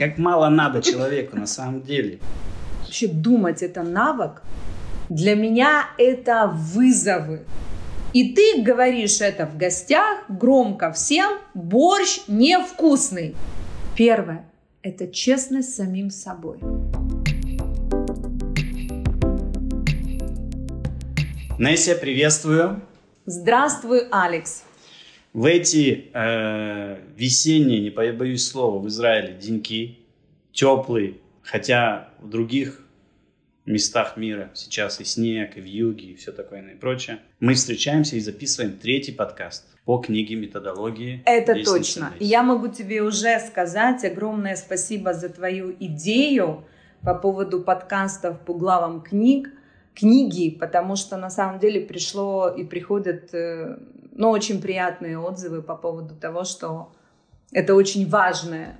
Как мало надо человеку на самом деле. Вообще думать это навык. Для меня это вызовы. И ты говоришь это в гостях громко всем, борщ невкусный. Первое – это честность с самим собой. Неся, приветствую. Здравствуй, Алекс. В эти э, весенние, не побоюсь слова, в Израиле деньки, теплые, хотя в других местах мира сейчас и снег, и в юге, и все такое и прочее, мы встречаемся и записываем третий подкаст по книге методологии. Это точно. И я могу тебе уже сказать огромное спасибо за твою идею по поводу подкастов по главам книг, книги, потому что на самом деле пришло и приходят э, но очень приятные отзывы по поводу того, что это очень важная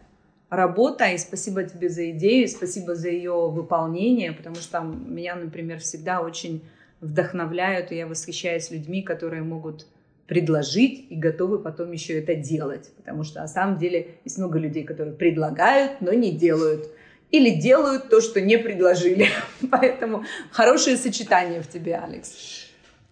работа, и спасибо тебе за идею, спасибо за ее выполнение, потому что меня, например, всегда очень вдохновляют, и я восхищаюсь людьми, которые могут предложить и готовы потом еще это делать. Потому что на самом деле есть много людей, которые предлагают, но не делают. Или делают то, что не предложили. Поэтому хорошее сочетание в тебе, Алекс.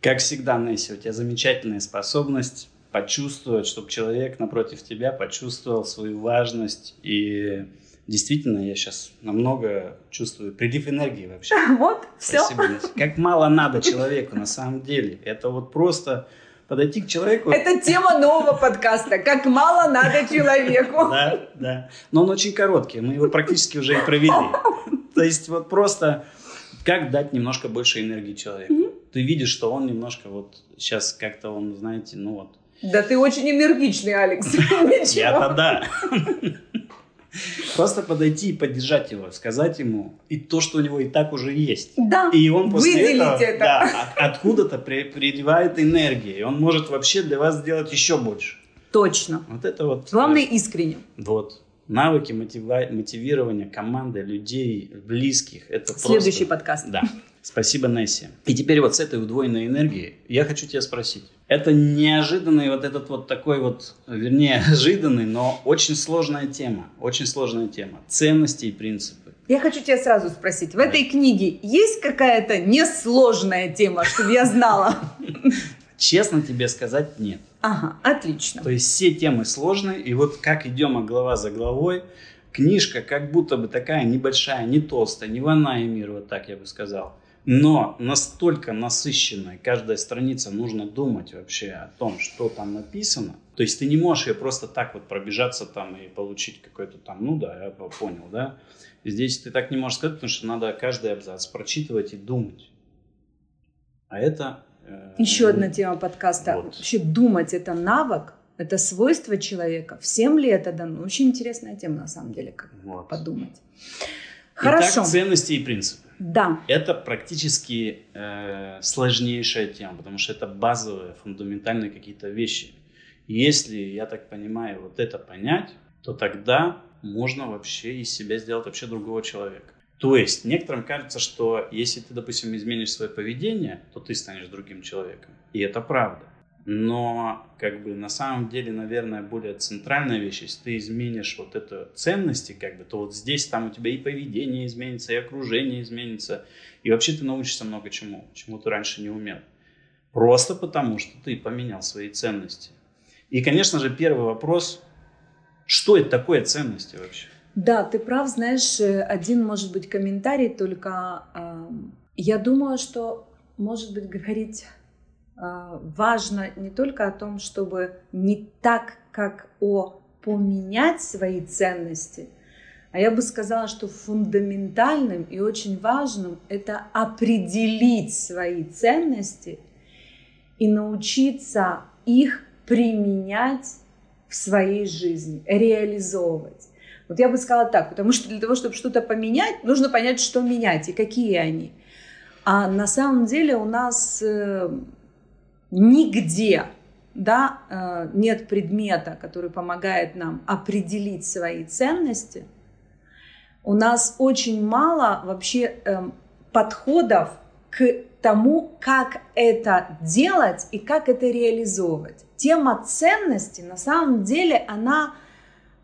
Как всегда, Несси, у тебя замечательная способность почувствовать, чтобы человек напротив тебя почувствовал свою важность. И действительно, я сейчас намного чувствую прилив энергии вообще. Вот, все. Спасибо, Несси. Как мало надо человеку на самом деле. Это вот просто подойти к человеку. Это тема нового подкаста. Как мало надо человеку. Да, да. Но он очень короткий. Мы его практически уже и провели. То есть вот просто как дать немножко больше энергии человеку ты видишь, что он немножко вот сейчас как-то он, знаете, ну вот. Да ты очень энергичный, Алекс. Я-то да. Просто подойти и поддержать его, сказать ему и то, что у него и так уже есть. Да. И он после выделить этого это. Да, откуда-то при, приливает энергия, и он может вообще для вас сделать еще больше. Точно. Вот это вот. Главное искренне. Вот навыки мотива- мотивирования команды, людей, близких. Это Следующий просто... подкаст. Да. Спасибо, Несси. И теперь вот с этой удвоенной энергией я хочу тебя спросить. Это неожиданный вот этот вот такой вот, вернее, ожиданный, но очень сложная тема. Очень сложная тема. Ценности и принципы. Я хочу тебя сразу спросить. В этой книге есть какая-то несложная тема, чтобы я знала? Честно тебе сказать, нет. Ага, отлично. То есть все темы сложные, и вот как идем глава за главой, книжка как будто бы такая небольшая, не толстая, не ванна и мир, вот так я бы сказал. Но настолько насыщенная, каждая страница нужно думать вообще о том, что там написано. То есть ты не можешь ее просто так вот пробежаться там и получить какой-то там, ну да, я понял, да. Здесь ты так не можешь сказать, потому что надо каждый абзац прочитывать и думать. А это Э, Еще одна тема подкаста. Вот. Вообще думать это навык, это свойство человека. Всем ли это дано? Очень интересная тема на самом деле, как вот. подумать. Хорошо. Итак, ценности и принципы. Да. Это практически э, сложнейшая тема, потому что это базовые, фундаментальные какие-то вещи. Если, я так понимаю, вот это понять, то тогда можно вообще из себя сделать вообще другого человека. То есть некоторым кажется, что если ты, допустим, изменишь свое поведение, то ты станешь другим человеком. И это правда. Но как бы на самом деле, наверное, более центральная вещь, если ты изменишь вот это ценности, как бы, то вот здесь там у тебя и поведение изменится, и окружение изменится, и вообще ты научишься много чему, чему ты раньше не умел. Просто потому, что ты поменял свои ценности. И, конечно же, первый вопрос, что это такое ценности вообще? Да, ты прав, знаешь, один может быть комментарий, только э, я думаю, что, может быть, говорить важно не только о том, чтобы не так, как о поменять свои ценности, а я бы сказала, что фундаментальным и очень важным это определить свои ценности и научиться их применять в своей жизни, реализовывать. Вот я бы сказала так, потому что для того, чтобы что-то поменять, нужно понять, что менять и какие они. А на самом деле у нас э, нигде да, э, нет предмета, который помогает нам определить свои ценности. У нас очень мало вообще э, подходов к тому, как это делать и как это реализовывать. Тема ценности на самом деле она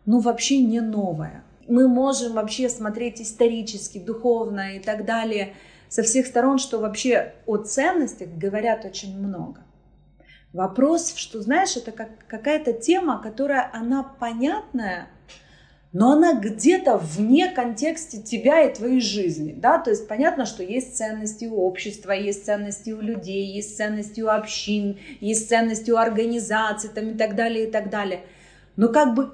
ну, вообще не новая. мы можем вообще смотреть исторически, духовно и так далее со всех сторон, что вообще о ценностях говорят очень много. Вопрос, что, знаешь, это как какая-то тема, которая, она понятная, но она где-то вне контекста тебя и твоей жизни, да, то есть понятно, что есть ценности у общества, есть ценности у людей, есть ценности у общин, есть ценности у организаций там, и так далее, и так далее. Но как бы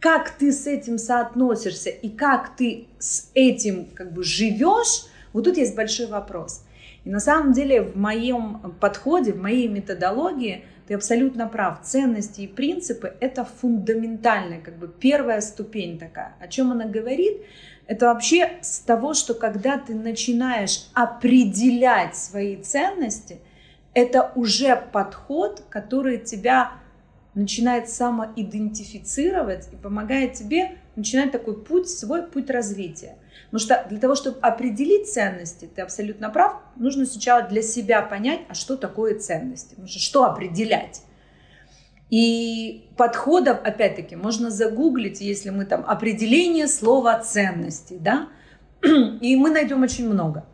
как ты с этим соотносишься и как ты с этим как бы живешь, вот тут есть большой вопрос. И на самом деле в моем подходе, в моей методологии – ты абсолютно прав. Ценности и принципы — это фундаментальная, как бы первая ступень такая. О чем она говорит? Это вообще с того, что когда ты начинаешь определять свои ценности, это уже подход, который тебя начинает самоидентифицировать и помогает тебе начинать такой путь, свой путь развития. Потому что для того, чтобы определить ценности, ты абсолютно прав, нужно сначала для себя понять, а что такое ценности. Потому что что определять? И подходов, опять-таки, можно загуглить, если мы там определение слова ценности, да, и мы найдем очень много.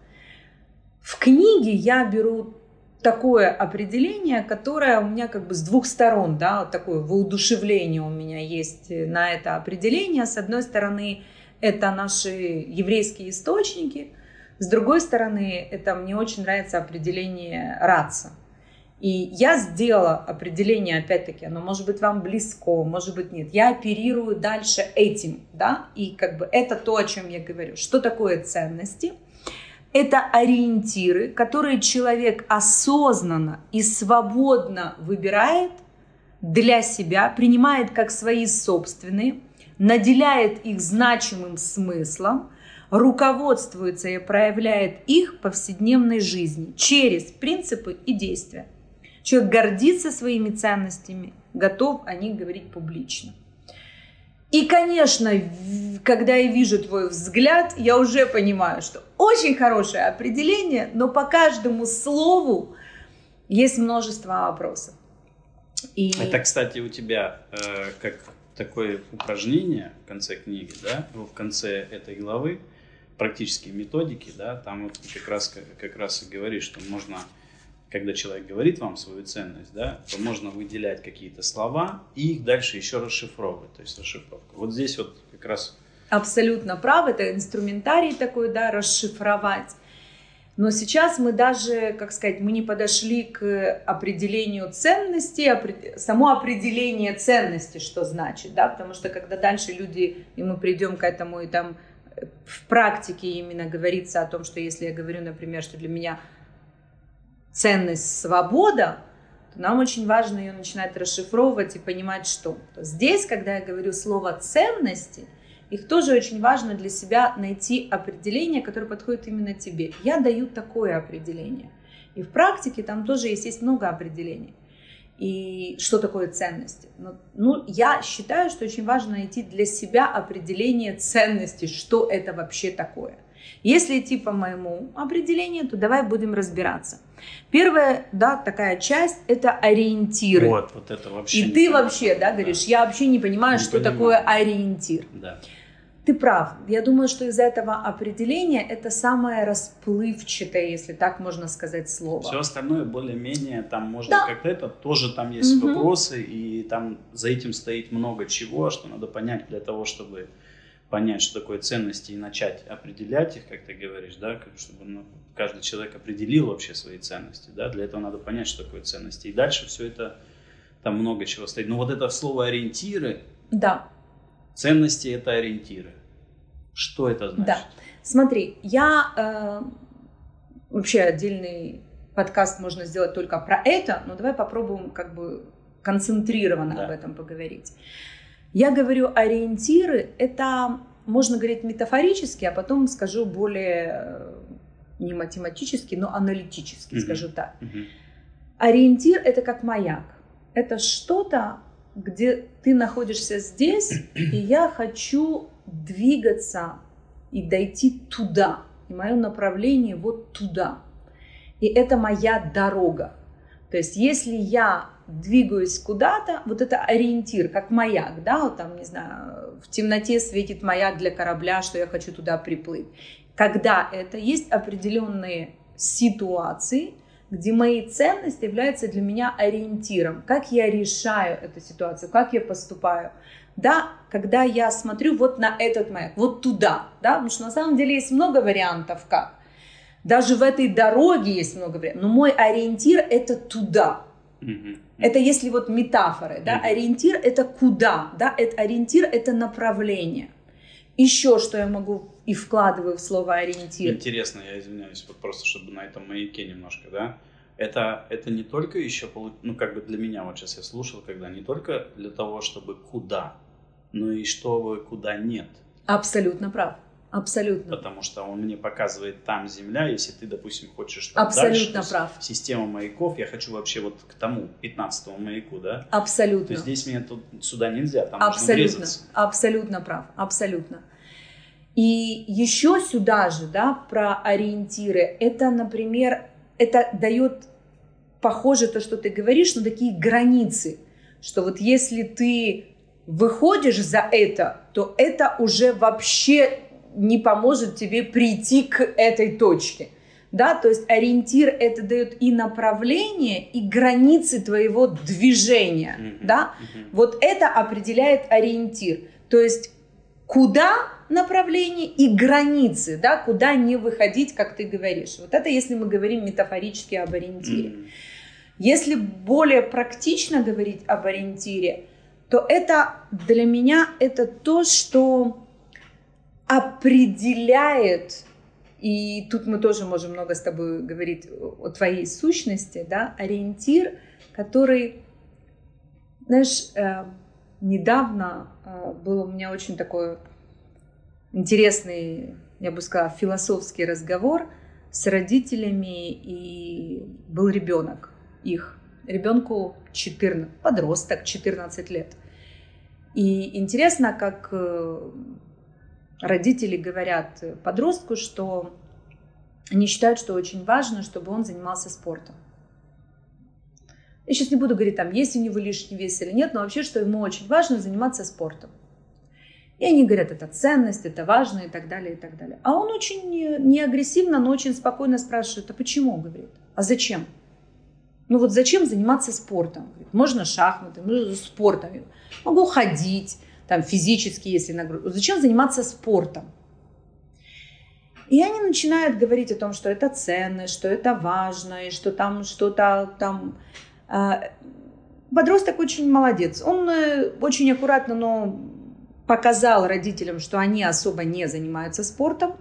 В книге я беру такое определение, которое у меня как бы с двух сторон, да, вот такое воодушевление у меня есть на это определение. С одной стороны, это наши еврейские источники. С другой стороны, это мне очень нравится определение раца. И я сделала определение, опять-таки, оно может быть вам близко, может быть нет. Я оперирую дальше этим, да, и как бы это то, о чем я говорю. Что такое ценности? Это ориентиры, которые человек осознанно и свободно выбирает для себя, принимает как свои собственные – наделяет их значимым смыслом, руководствуется и проявляет их в повседневной жизни через принципы и действия. Человек гордится своими ценностями, готов о них говорить публично. И, конечно, когда я вижу твой взгляд, я уже понимаю, что очень хорошее определение, но по каждому слову есть множество вопросов. И... Это, кстати, у тебя э, как такое упражнение в конце книги, да, в конце этой главы, практические методики, да, там вот как раз, как раз и говорит, что можно, когда человек говорит вам свою ценность, да, то можно выделять какие-то слова и их дальше еще расшифровывать, то есть расшифровка. Вот здесь вот как раз... Абсолютно прав, это инструментарий такой, да, расшифровать. Но сейчас мы даже, как сказать, мы не подошли к определению ценности, само определение ценности, что значит, да, потому что когда дальше люди, и мы придем к этому, и там в практике именно говорится о том, что если я говорю, например, что для меня ценность свобода, то нам очень важно ее начинать расшифровывать и понимать, что здесь, когда я говорю слово ценности – их тоже очень важно для себя найти определение, которое подходит именно тебе. Я даю такое определение. И в практике там тоже есть, есть много определений. И что такое ценности? Ну, ну, я считаю, что очень важно найти для себя определение ценности, что это вообще такое. Если идти по моему определению, то давай будем разбираться. Первая, да, такая часть – это ориентиры. Вот, вот это вообще. И ты понимаю. вообще, да, говоришь, да. я вообще не понимаю, не что понимаю. такое ориентир. Да. Ты прав. Я думаю, что из этого определения это самое расплывчатое, если так можно сказать, слово. Все остальное более-менее там можно да. как-то это тоже там есть угу. вопросы и там за этим стоит много чего, что надо понять для того, чтобы понять, что такое ценности и начать определять их, как ты говоришь, да, чтобы ну, каждый человек определил вообще свои ценности, да, для этого надо понять, что такое ценности. И дальше все это там много чего стоит. Но вот это слово ориентиры. Да Ценности – это ориентиры. Что это значит? Да. Смотри, я э, вообще отдельный подкаст можно сделать только про это, но давай попробуем как бы концентрированно да. об этом поговорить. Я говорю ориентиры, это можно говорить метафорически, а потом скажу более э, не математически, но аналитически, mm-hmm. скажу так. Mm-hmm. Ориентир это как маяк. Это что-то, где ты находишься здесь, и я хочу двигаться и дойти туда. И мое направление вот туда. И это моя дорога. То есть если я двигаюсь куда-то, вот это ориентир, как маяк, да, вот там, не знаю, в темноте светит маяк для корабля, что я хочу туда приплыть. Когда это есть определенные ситуации, где мои ценности являются для меня ориентиром, как я решаю эту ситуацию, как я поступаю. Да, когда я смотрю вот на этот маяк, вот туда, да, потому что на самом деле есть много вариантов как. Даже в этой дороге есть много вариантов, но мой ориентир это туда. Это если вот метафоры, да, ориентир это куда, да, это ориентир это направление. Еще что я могу и вкладываю в слово ориентир. Интересно, я извиняюсь, вот просто чтобы на этом маяке немножко, да. Это, это не только еще, ну как бы для меня, вот сейчас я слушал, когда не только для того, чтобы куда, но и чтобы куда нет. Абсолютно прав. Абсолютно. Потому что он мне показывает там земля, если ты, допустим, хочешь там Абсолютно дальше, прав. Система маяков, я хочу вообще вот к тому 15 маяку, да? Абсолютно. То есть здесь мне тут сюда нельзя, там абсолютно, нужно Абсолютно прав, абсолютно. И еще сюда же, да, про ориентиры, это, например, это дает, похоже, то, что ты говоришь, но такие границы, что вот если ты выходишь за это, то это уже вообще не поможет тебе прийти к этой точке. Да, то есть ориентир это дает и направление, и границы твоего движения. Mm-hmm. Да? Mm-hmm. Вот это определяет ориентир. То есть куда направление и границы, да, куда не выходить, как ты говоришь. Вот это если мы говорим метафорически об ориентире. Mm-hmm. Если более практично говорить об ориентире, то это для меня это то, что определяет, и тут мы тоже можем много с тобой говорить о твоей сущности, да, ориентир, который, знаешь, э, недавно э, был у меня очень такой интересный, я бы сказала, философский разговор с родителями, и был ребенок их, ребенку 14, подросток, 14 лет. И интересно, как э, родители говорят подростку, что они считают, что очень важно, чтобы он занимался спортом. Я сейчас не буду говорить, там, есть у него лишний вес или нет, но вообще, что ему очень важно заниматься спортом. И они говорят, это ценность, это важно и так далее, и так далее. А он очень не агрессивно, но очень спокойно спрашивает, а почему, говорит, а зачем? Ну вот зачем заниматься спортом? Говорит, можно шахматы, можно спортом. Могу ходить, там физически, если нагрузка. Зачем заниматься спортом? И они начинают говорить о том, что это ценно, что это важно, и что там что-то там... А, подросток очень молодец. Он э, очень аккуратно, но показал родителям, что они особо не занимаются спортом.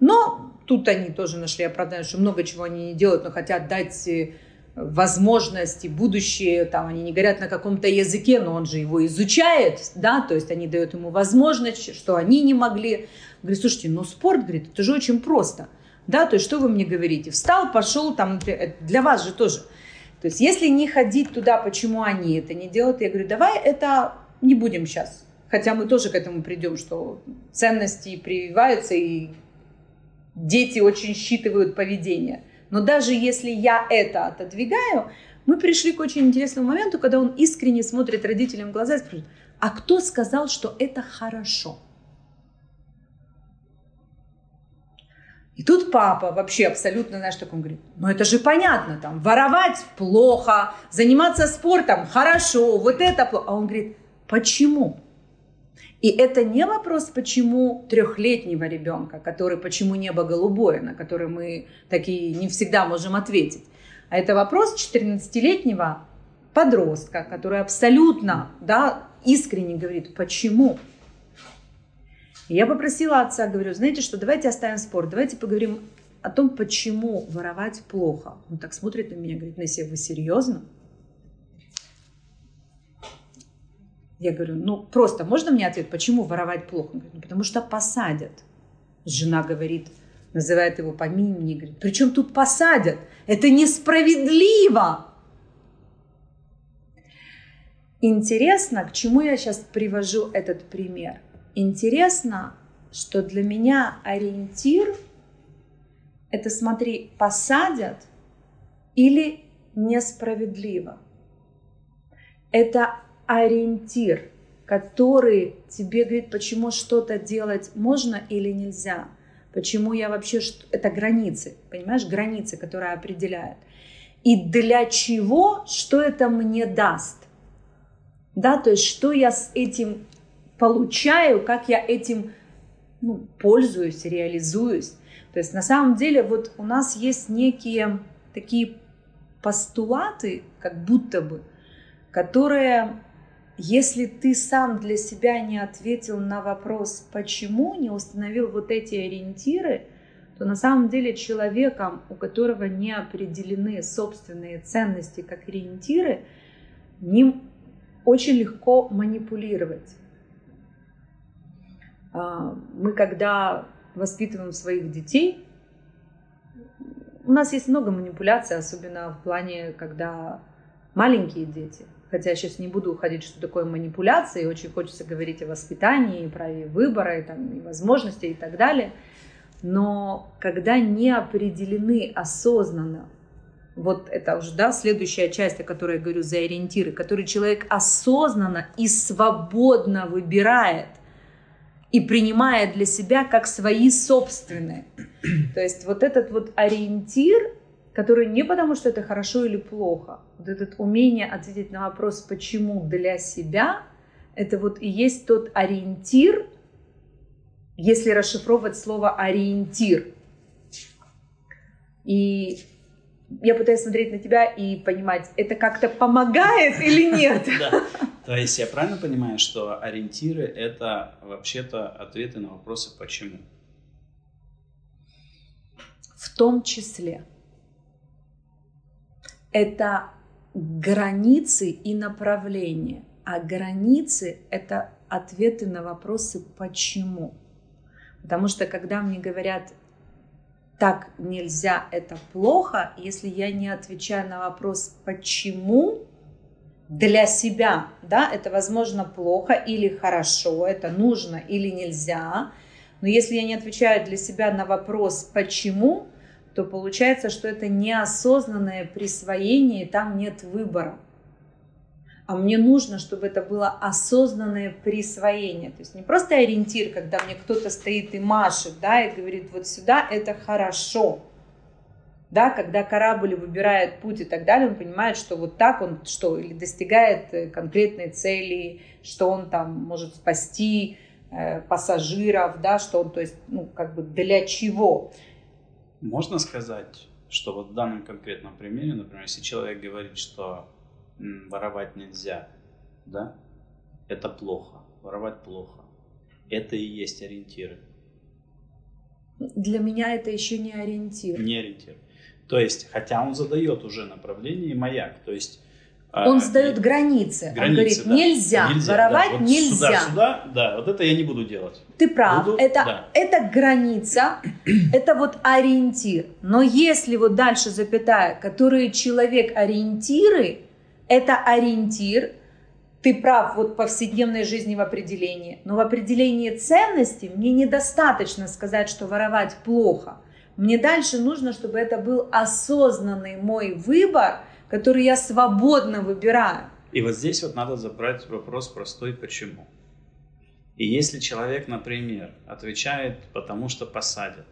Но тут они тоже нашли оправдание, что много чего они не делают, но хотят дать э, возможности, будущее, там они не говорят на каком-то языке, но он же его изучает, да, то есть они дают ему возможность, что они не могли. Говорит, слушайте, ну спорт, говорит, это же очень просто, да, то есть что вы мне говорите? Встал, пошел, там, для вас же тоже. То есть если не ходить туда, почему они это не делают, я говорю, давай это не будем сейчас. Хотя мы тоже к этому придем, что ценности прививаются, и дети очень считывают поведение. Но даже если я это отодвигаю, мы пришли к очень интересному моменту, когда он искренне смотрит родителям в глаза и спрашивает, а кто сказал, что это хорошо? И тут папа вообще абсолютно, знаешь, так он говорит, ну это же понятно, там, воровать плохо, заниматься спортом хорошо, вот это плохо. А он говорит, почему? И это не вопрос, почему трехлетнего ребенка, который почему небо голубое, на который мы такие не всегда можем ответить. А это вопрос 14-летнего подростка, который абсолютно да, искренне говорит, почему. Я попросила отца, говорю, знаете что, давайте оставим спор, давайте поговорим о том, почему воровать плохо. Он так смотрит на меня, говорит, Нессия, вы серьезно? Я говорю, ну просто можно мне ответ, почему воровать плохо? Он говорит, ну потому что посадят. Жена говорит, называет его по имени, говорит, причем тут посадят? Это несправедливо. Интересно, к чему я сейчас привожу этот пример? Интересно, что для меня ориентир – это, смотри, посадят или несправедливо – это ориентир, который тебе говорит, почему что-то делать можно или нельзя. Почему я вообще... Это границы, понимаешь? Границы, которые определяют. И для чего, что это мне даст. Да, то есть что я с этим получаю, как я этим ну, пользуюсь, реализуюсь. То есть на самом деле вот у нас есть некие такие постулаты, как будто бы, которые, если ты сам для себя не ответил на вопрос, почему, не установил вот эти ориентиры, то на самом деле человеком, у которого не определены собственные ценности как ориентиры, ним очень легко манипулировать. А, мы когда воспитываем своих детей, у нас есть много манипуляций, особенно в плане, когда маленькие дети. Хотя я сейчас не буду уходить, что такое манипуляция, и очень хочется говорить о воспитании, праве выбора, и, там, и возможности и так далее. Но когда не определены осознанно, вот это уже, да, следующая часть, о которой я говорю, за ориентиры, который человек осознанно и свободно выбирает, и принимает для себя как свои собственные. То есть вот этот вот ориентир, который не потому, что это хорошо или плохо, вот это умение ответить на вопрос «почему» для себя, это вот и есть тот ориентир, если расшифровывать слово «ориентир». И я пытаюсь смотреть на тебя и понимать, это как-то помогает или нет? То есть я правильно понимаю, что ориентиры — это вообще-то ответы на вопросы «почему»? В том числе. Это границы и направления. А границы — это ответы на вопросы «почему?». Потому что когда мне говорят так нельзя, это плохо, если я не отвечаю на вопрос «почему?», для себя, да, это возможно плохо или хорошо, это нужно или нельзя. Но если я не отвечаю для себя на вопрос «почему?», то получается, что это неосознанное присвоение, и там нет выбора. А мне нужно, чтобы это было осознанное присвоение. То есть не просто ориентир, когда мне кто-то стоит и машет, да, и говорит, вот сюда это хорошо, да, когда корабль выбирает путь и так далее, он понимает, что вот так он что, или достигает э, конкретной цели, что он там может спасти э, пассажиров, да, что он, то есть, ну, как бы для чего. Можно сказать, что вот в данном конкретном примере, например, если человек говорит, что воровать нельзя, да, это плохо, воровать плохо, это и есть ориентиры. Для меня это еще не ориентир. Не ориентир. То есть, хотя он задает уже направление и маяк, то есть а, он задает и, границы. границы. Он говорит, да. нельзя, нельзя, воровать да. вот нельзя. Сюда, сюда, да, вот это я не буду делать. Ты прав, буду, это, да. это граница, это вот ориентир. Но если вот дальше запятая, которые человек ориентиры, это ориентир, ты прав вот в повседневной жизни в определении, но в определении ценностей мне недостаточно сказать, что воровать плохо – мне дальше нужно, чтобы это был осознанный мой выбор, который я свободно выбираю. И вот здесь вот надо забрать вопрос простой «почему?». И если человек, например, отвечает «потому что посадят»,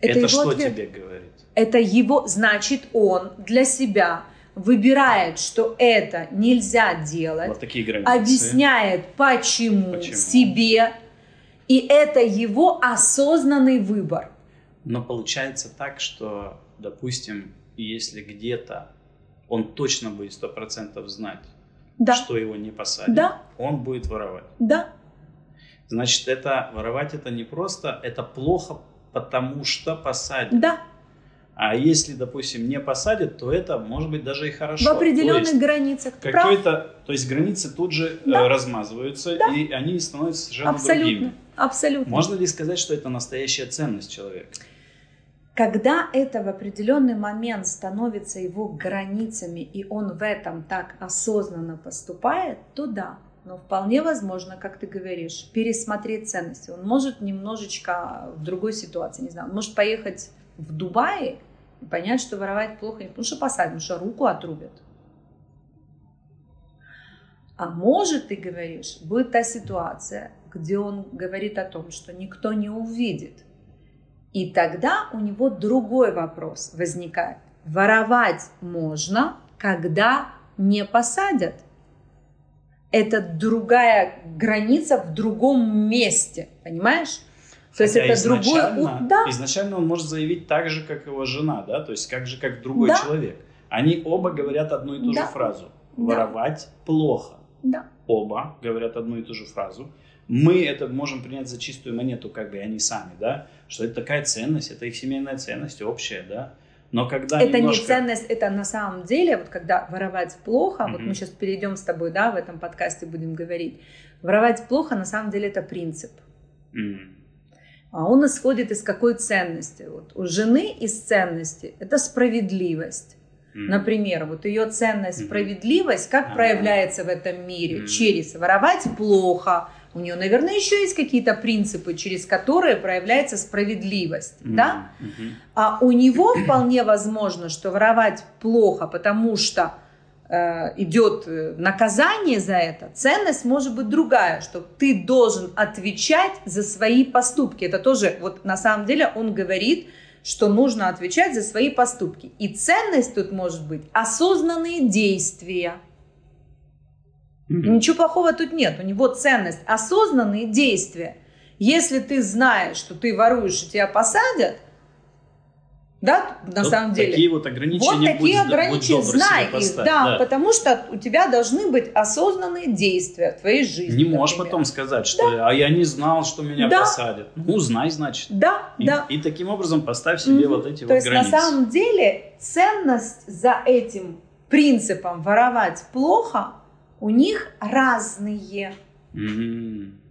это, это что ответ. тебе говорит? Это его, значит, он для себя выбирает, что это нельзя делать, вот такие границы. объясняет, почему, почему себе, и это его осознанный выбор. Но получается так, что, допустим, если где-то он точно будет сто процентов знать, да. что его не посадят, да. он будет воровать. Да. Значит, это воровать это не просто, это плохо, потому что посадят. Да. А если, допустим, не посадят, то это может быть даже и хорошо. В определенных то границах. Какой-то, то есть границы тут же э, да. размазываются, да. и они становятся совершенно Абсолютно. другими. Абсолютно. Можно ли сказать, что это настоящая ценность человека? Когда это в определенный момент становится его границами, и он в этом так осознанно поступает, то да. Но вполне возможно, как ты говоришь, пересмотреть ценности. Он может немножечко в другой ситуации, не знаю, он может поехать в Дубае и понять, что воровать плохо, не потому что посадят, потому что руку отрубят. А может, ты говоришь, будет та ситуация, где он говорит о том, что никто не увидит. И тогда у него другой вопрос возникает. Воровать можно, когда не посадят. Это другая граница в другом месте, понимаешь? То есть это другое... Да. Изначально он может заявить так же, как его жена, да? То есть как же, как другой да. человек. Они оба говорят одну и ту да. же фразу. Воровать да. плохо. Да. Оба говорят одну и ту же фразу. Мы это можем принять за чистую монету, как бы они сами, да? Что это такая ценность, это их семейная ценность общая, да? Но когда это немножко... не ценность, это на самом деле, вот когда воровать плохо, mm-hmm. вот мы сейчас перейдем с тобой, да, в этом подкасте будем говорить, воровать плохо, на самом деле это принцип. Mm-hmm. А он исходит из какой ценности? Вот у жены из ценности это справедливость. Например, вот ее ценность, справедливость, как проявляется в этом мире? Через воровать плохо. У нее, наверное, еще есть какие-то принципы, через которые проявляется справедливость, mm-hmm. да? Mm-hmm. А у него вполне возможно, что воровать плохо, потому что идет э, наказание за это, ценность может быть другая, что ты должен отвечать за свои поступки. Это тоже, вот на самом деле он говорит, что нужно отвечать за свои поступки. И ценность тут может быть осознанные действия. Mm-hmm. Ничего плохого тут нет. У него ценность осознанные действия. Если ты знаешь, что ты воруешь и тебя посадят, да, на вот самом деле. Такие вот ограничения. Вот такие будь, ограничения, будь знай их, да, да, потому что у тебя должны быть осознанные действия в твоей жизни. Не можешь потом сказать, что да. а я не знал, что меня да. посадят. Ну, узнай, значит. Да, и, да. И таким образом поставь себе угу. вот эти То вот есть, границы. на самом деле ценность за этим принципом воровать плохо у них разные. Угу.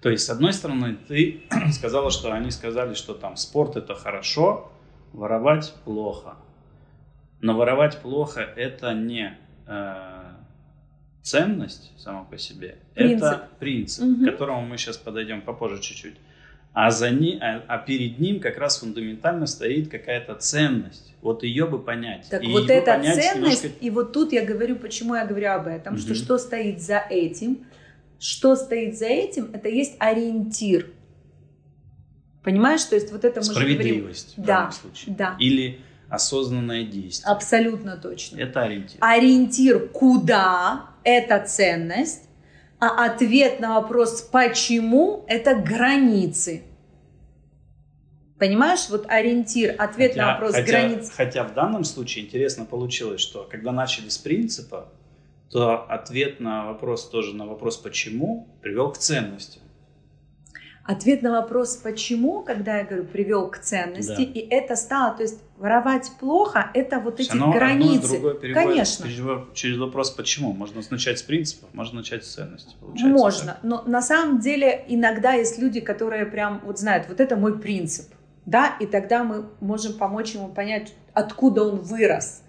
То есть, с одной стороны, ты сказала, что они сказали, что там спорт это хорошо, воровать плохо. Но воровать плохо это не э, ценность сама по себе, принцип. это принцип, угу. к которому мы сейчас подойдем попозже чуть-чуть. А, за ни, а, а перед ним как раз фундаментально стоит какая-то ценность. Вот ее бы понять. Так и вот эта ценность, немножко... и вот тут я говорю, почему я говорю об этом, угу. что что стоит за этим, что стоит за этим, это есть ориентир. Понимаешь, то есть вот это мы Справедливость в да, данном случае. Да. Или осознанное действие. Абсолютно точно. Это ориентир. Ориентир куда – это ценность, а ответ на вопрос «почему» – это границы. Понимаешь, вот ориентир, ответ хотя, на вопрос хотя, границ. Хотя в данном случае интересно получилось, что когда начали с принципа, то ответ на вопрос тоже на вопрос почему привел к ценности. Ответ на вопрос почему, когда я говорю привел к ценности, да. и это стало, то есть воровать плохо, это вот эти Оно границы. Одно Конечно. Через, вопрос почему. Можно начать с принципов, можно начать с ценности. Можно, так. но на самом деле иногда есть люди, которые прям вот знают, вот это мой принцип, да, и тогда мы можем помочь ему понять, откуда он вырос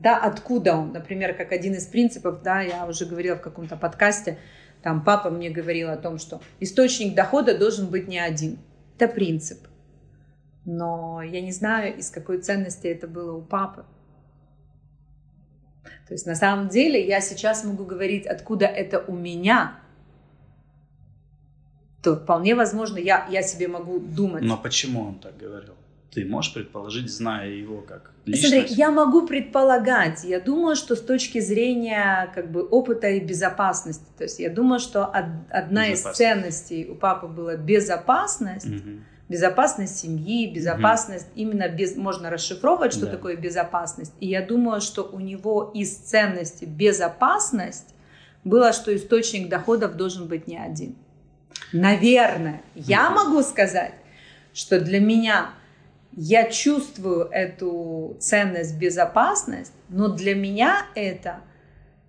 да, откуда он, например, как один из принципов, да, я уже говорила в каком-то подкасте, там папа мне говорил о том, что источник дохода должен быть не один, это принцип, но я не знаю, из какой ценности это было у папы. То есть на самом деле я сейчас могу говорить, откуда это у меня, то вполне возможно, я, я себе могу думать. Но почему он так говорил? Ты можешь предположить, зная его как личность? Смотри, я могу предполагать. Я думаю, что с точки зрения как бы опыта и безопасности, то есть я думаю, что одна из ценностей у папы была безопасность, угу. безопасность семьи, безопасность угу. именно без можно расшифровывать, что да. такое безопасность. И я думаю, что у него из ценности безопасность было, что источник доходов должен быть не один. Наверное, я могу сказать, что для меня я чувствую эту ценность, безопасность, но для меня это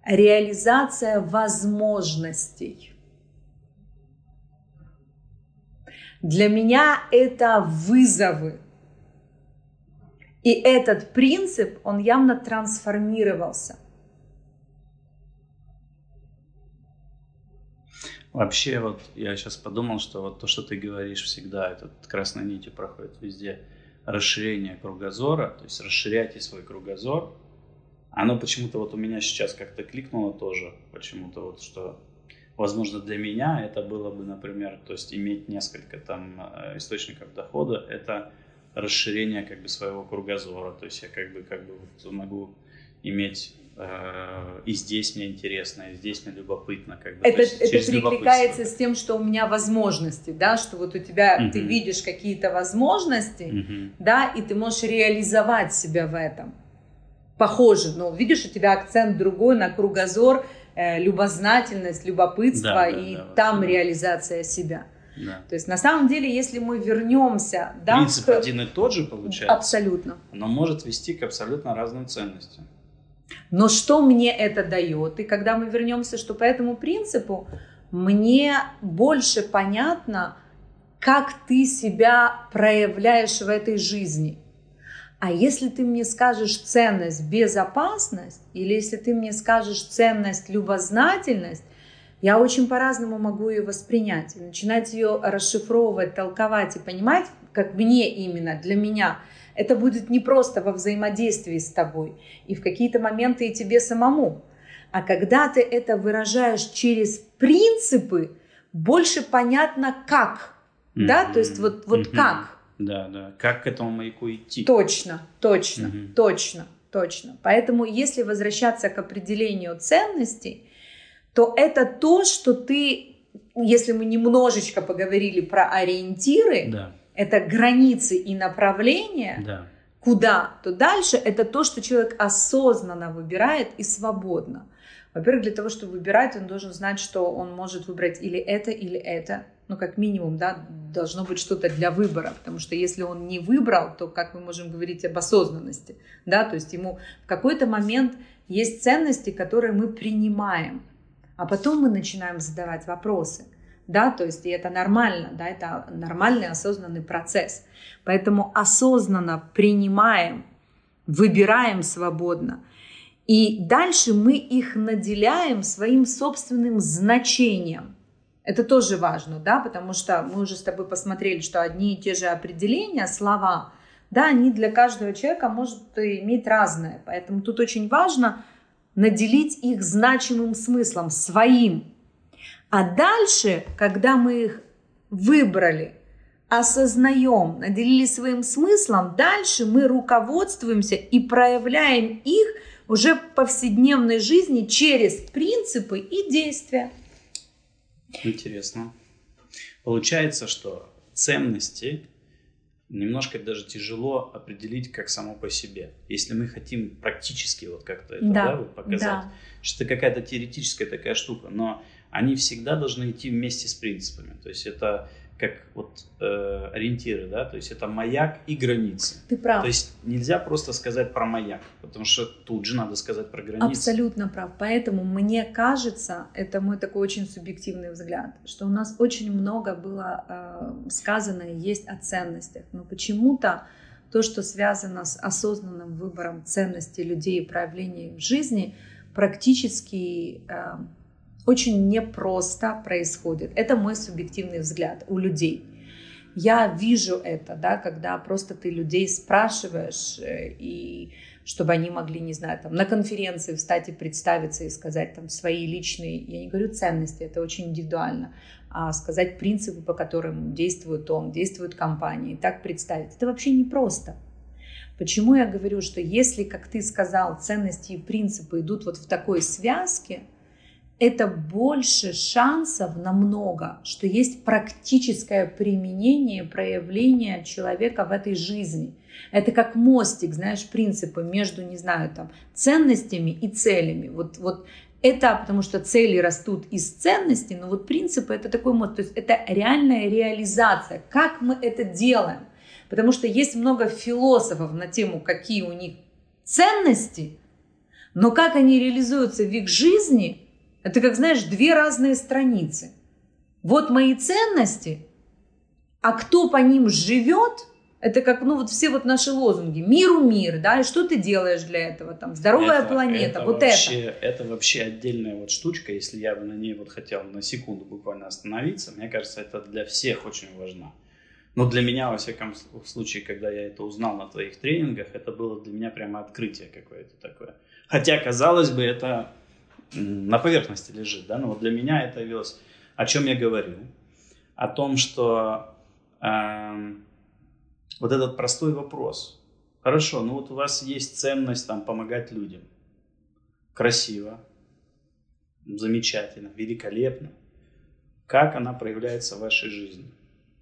реализация возможностей. Для меня это вызовы. И этот принцип, он явно трансформировался. Вообще, вот я сейчас подумал, что вот то, что ты говоришь всегда, этот красной нитью проходит везде – расширение кругозора, то есть расширяйте свой кругозор, оно почему-то вот у меня сейчас как-то кликнуло тоже, почему-то вот, что возможно для меня это было бы, например, то есть иметь несколько там э, источников дохода, это расширение как бы своего кругозора, то есть я как бы как бы вот могу иметь и здесь мне интересно, и здесь мне любопытно. Как бы, это это перекликается с тем, что у меня возможности, да, что вот у тебя угу. ты видишь какие-то возможности, угу. да, и ты можешь реализовать себя в этом. Похоже, но видишь, у тебя акцент другой на кругозор, э, любознательность, любопытство, да, и да, там да. реализация себя. Да. То есть на самом деле, если мы вернемся, да, принцип к... один и тот же получается. Абсолютно. Но может вести к абсолютно разным ценностям. Но что мне это дает? И когда мы вернемся, что по этому принципу, мне больше понятно, как ты себя проявляешь в этой жизни. А если ты мне скажешь ценность безопасность, или если ты мне скажешь ценность любознательность, я очень по-разному могу ее воспринять, начинать ее расшифровывать, толковать и понимать, как мне именно, для меня. Это будет не просто во взаимодействии с тобой, и в какие-то моменты и тебе самому. А когда ты это выражаешь через принципы, больше понятно как. Mm-hmm. Да, то есть вот, вот mm-hmm. как. Да, да. Как к этому маяку идти? Точно, точно, mm-hmm. точно, точно. Поэтому, если возвращаться к определению ценностей, то это то, что ты, если мы немножечко поговорили про ориентиры, да. Это границы и направления, да. куда, то дальше это то, что человек осознанно выбирает и свободно. Во-первых, для того, чтобы выбирать, он должен знать, что он может выбрать или это, или это. Ну, как минимум, да, должно быть что-то для выбора, потому что если он не выбрал, то как мы можем говорить об осознанности, да, то есть ему в какой-то момент есть ценности, которые мы принимаем, а потом мы начинаем задавать вопросы. Да, то есть и это нормально, да, это нормальный осознанный процесс. Поэтому осознанно принимаем, выбираем свободно. И дальше мы их наделяем своим собственным значением. Это тоже важно, да, потому что мы уже с тобой посмотрели, что одни и те же определения, слова, да, они для каждого человека могут иметь разное. Поэтому тут очень важно – наделить их значимым смыслом, своим. А дальше, когда мы их выбрали, осознаем, наделили своим смыслом, дальше мы руководствуемся и проявляем их уже в повседневной жизни через принципы и действия. Интересно. Получается, что ценности немножко даже тяжело определить как само по себе. Если мы хотим практически вот как-то это да. Да, вот показать, да. что это какая-то теоретическая такая штука, но они всегда должны идти вместе с принципами. То есть это как вот э, ориентиры, да, то есть это маяк и границы. Ты прав. То есть нельзя просто сказать про маяк, потому что тут же надо сказать про границы. Абсолютно прав. Поэтому мне кажется, это мой такой очень субъективный взгляд, что у нас очень много было э, сказано и есть о ценностях, но почему-то то, что связано с осознанным выбором ценностей людей и проявлений в жизни, практически э, очень непросто происходит. Это мой субъективный взгляд у людей. Я вижу это, да, когда просто ты людей спрашиваешь, э, и чтобы они могли, не знаю, там, на конференции встать и представиться и сказать там свои личные, я не говорю ценности, это очень индивидуально, а сказать принципы, по которым действует он, действует компания, и так представить. Это вообще непросто. Почему я говорю, что если, как ты сказал, ценности и принципы идут вот в такой связке – это больше шансов намного, что есть практическое применение, проявление человека в этой жизни. Это как мостик, знаешь, принципы между, не знаю, там, ценностями и целями. Вот, вот это потому что цели растут из ценностей, но вот принципы это такой мост, то есть это реальная реализация. Как мы это делаем? Потому что есть много философов на тему, какие у них ценности, но как они реализуются в их жизни – это как, знаешь, две разные страницы. Вот мои ценности, а кто по ним живет, это как, ну, вот все вот наши лозунги. Миру мир, да, и что ты делаешь для этого? Там, здоровая это, планета, это вот вообще, это. Это вообще отдельная вот штучка, если я бы на ней вот хотел на секунду буквально остановиться, мне кажется, это для всех очень важно. Но для меня, во всяком случае, когда я это узнал на твоих тренингах, это было для меня прямо открытие какое-то такое. Хотя, казалось бы, это на поверхности лежит, да, но вот для меня это явилось... О чем я говорю? О том, что э, вот этот простой вопрос. Хорошо, ну вот у вас есть ценность там помогать людям. Красиво, замечательно, великолепно. Как она проявляется в вашей жизни?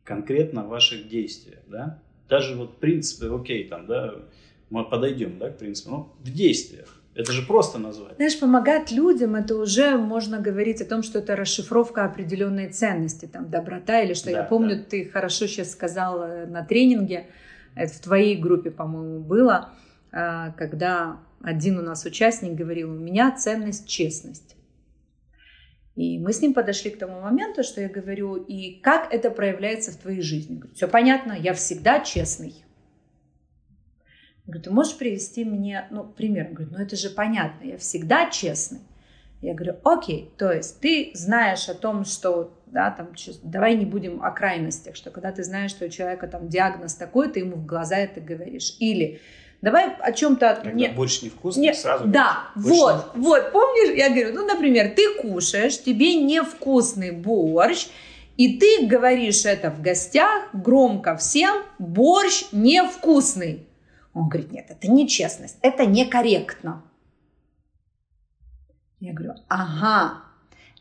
конкретно в ваших действиях, да? Даже вот принципы, окей, там, да, мы подойдем, да, к принципу, но в действиях. Это же просто назвать. Знаешь, помогать людям, это уже можно говорить о том, что это расшифровка определенной ценности, там, доброта или что. Да, Я помню, да. ты хорошо сейчас сказал э, на тренинге, это в твоей группе, по-моему, было, э, когда один у нас участник говорил, у меня ценность честность. И мы с ним подошли к тому моменту, что я говорю, и как это проявляется в твоей жизни? Говорю, все понятно, я всегда честный. Говорю, ты можешь привести мне, ну, пример? Говорю, ну это же понятно, я всегда честный. Я говорю, окей, то есть ты знаешь о том, что, да, там, давай не будем о крайностях, что когда ты знаешь, что у человека там диагноз такой, ты ему в глаза это говоришь. Или Давай о чем-то... Когда не... борщ невкусный, не... сразу... Да, вот, вот, помнишь, я говорю, ну, например, ты кушаешь, тебе невкусный борщ, и ты говоришь это в гостях громко всем, борщ невкусный. Он говорит, нет, это нечестность, это некорректно. Я говорю, ага,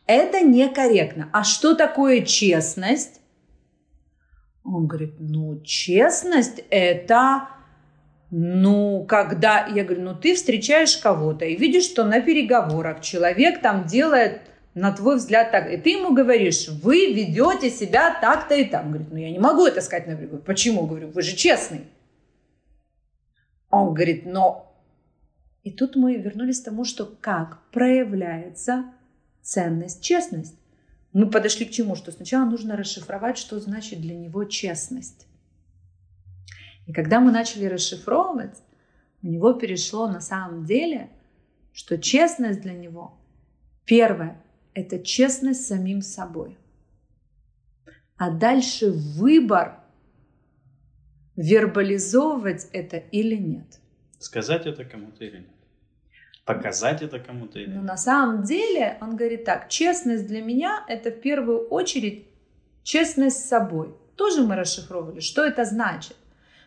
это некорректно. А что такое честность? Он говорит, ну, честность – это ну, когда, я говорю, ну ты встречаешь кого-то и видишь, что на переговорах человек там делает, на твой взгляд, так, и ты ему говоришь, вы ведете себя так-то и так. Он говорит, ну я не могу это сказать на берегу. Почему? Говорю, вы же честный. Он говорит, но... И тут мы вернулись к тому, что как проявляется ценность, честность. Мы подошли к чему? Что сначала нужно расшифровать, что значит для него честность. И когда мы начали расшифровывать, у него перешло на самом деле, что честность для него, первое, это честность самим собой. А дальше выбор, вербализовывать это или нет. Сказать это кому-то или нет. Показать это кому-то или нет. Но на самом деле он говорит так, честность для меня это в первую очередь честность с собой. Тоже мы расшифровывали, что это значит.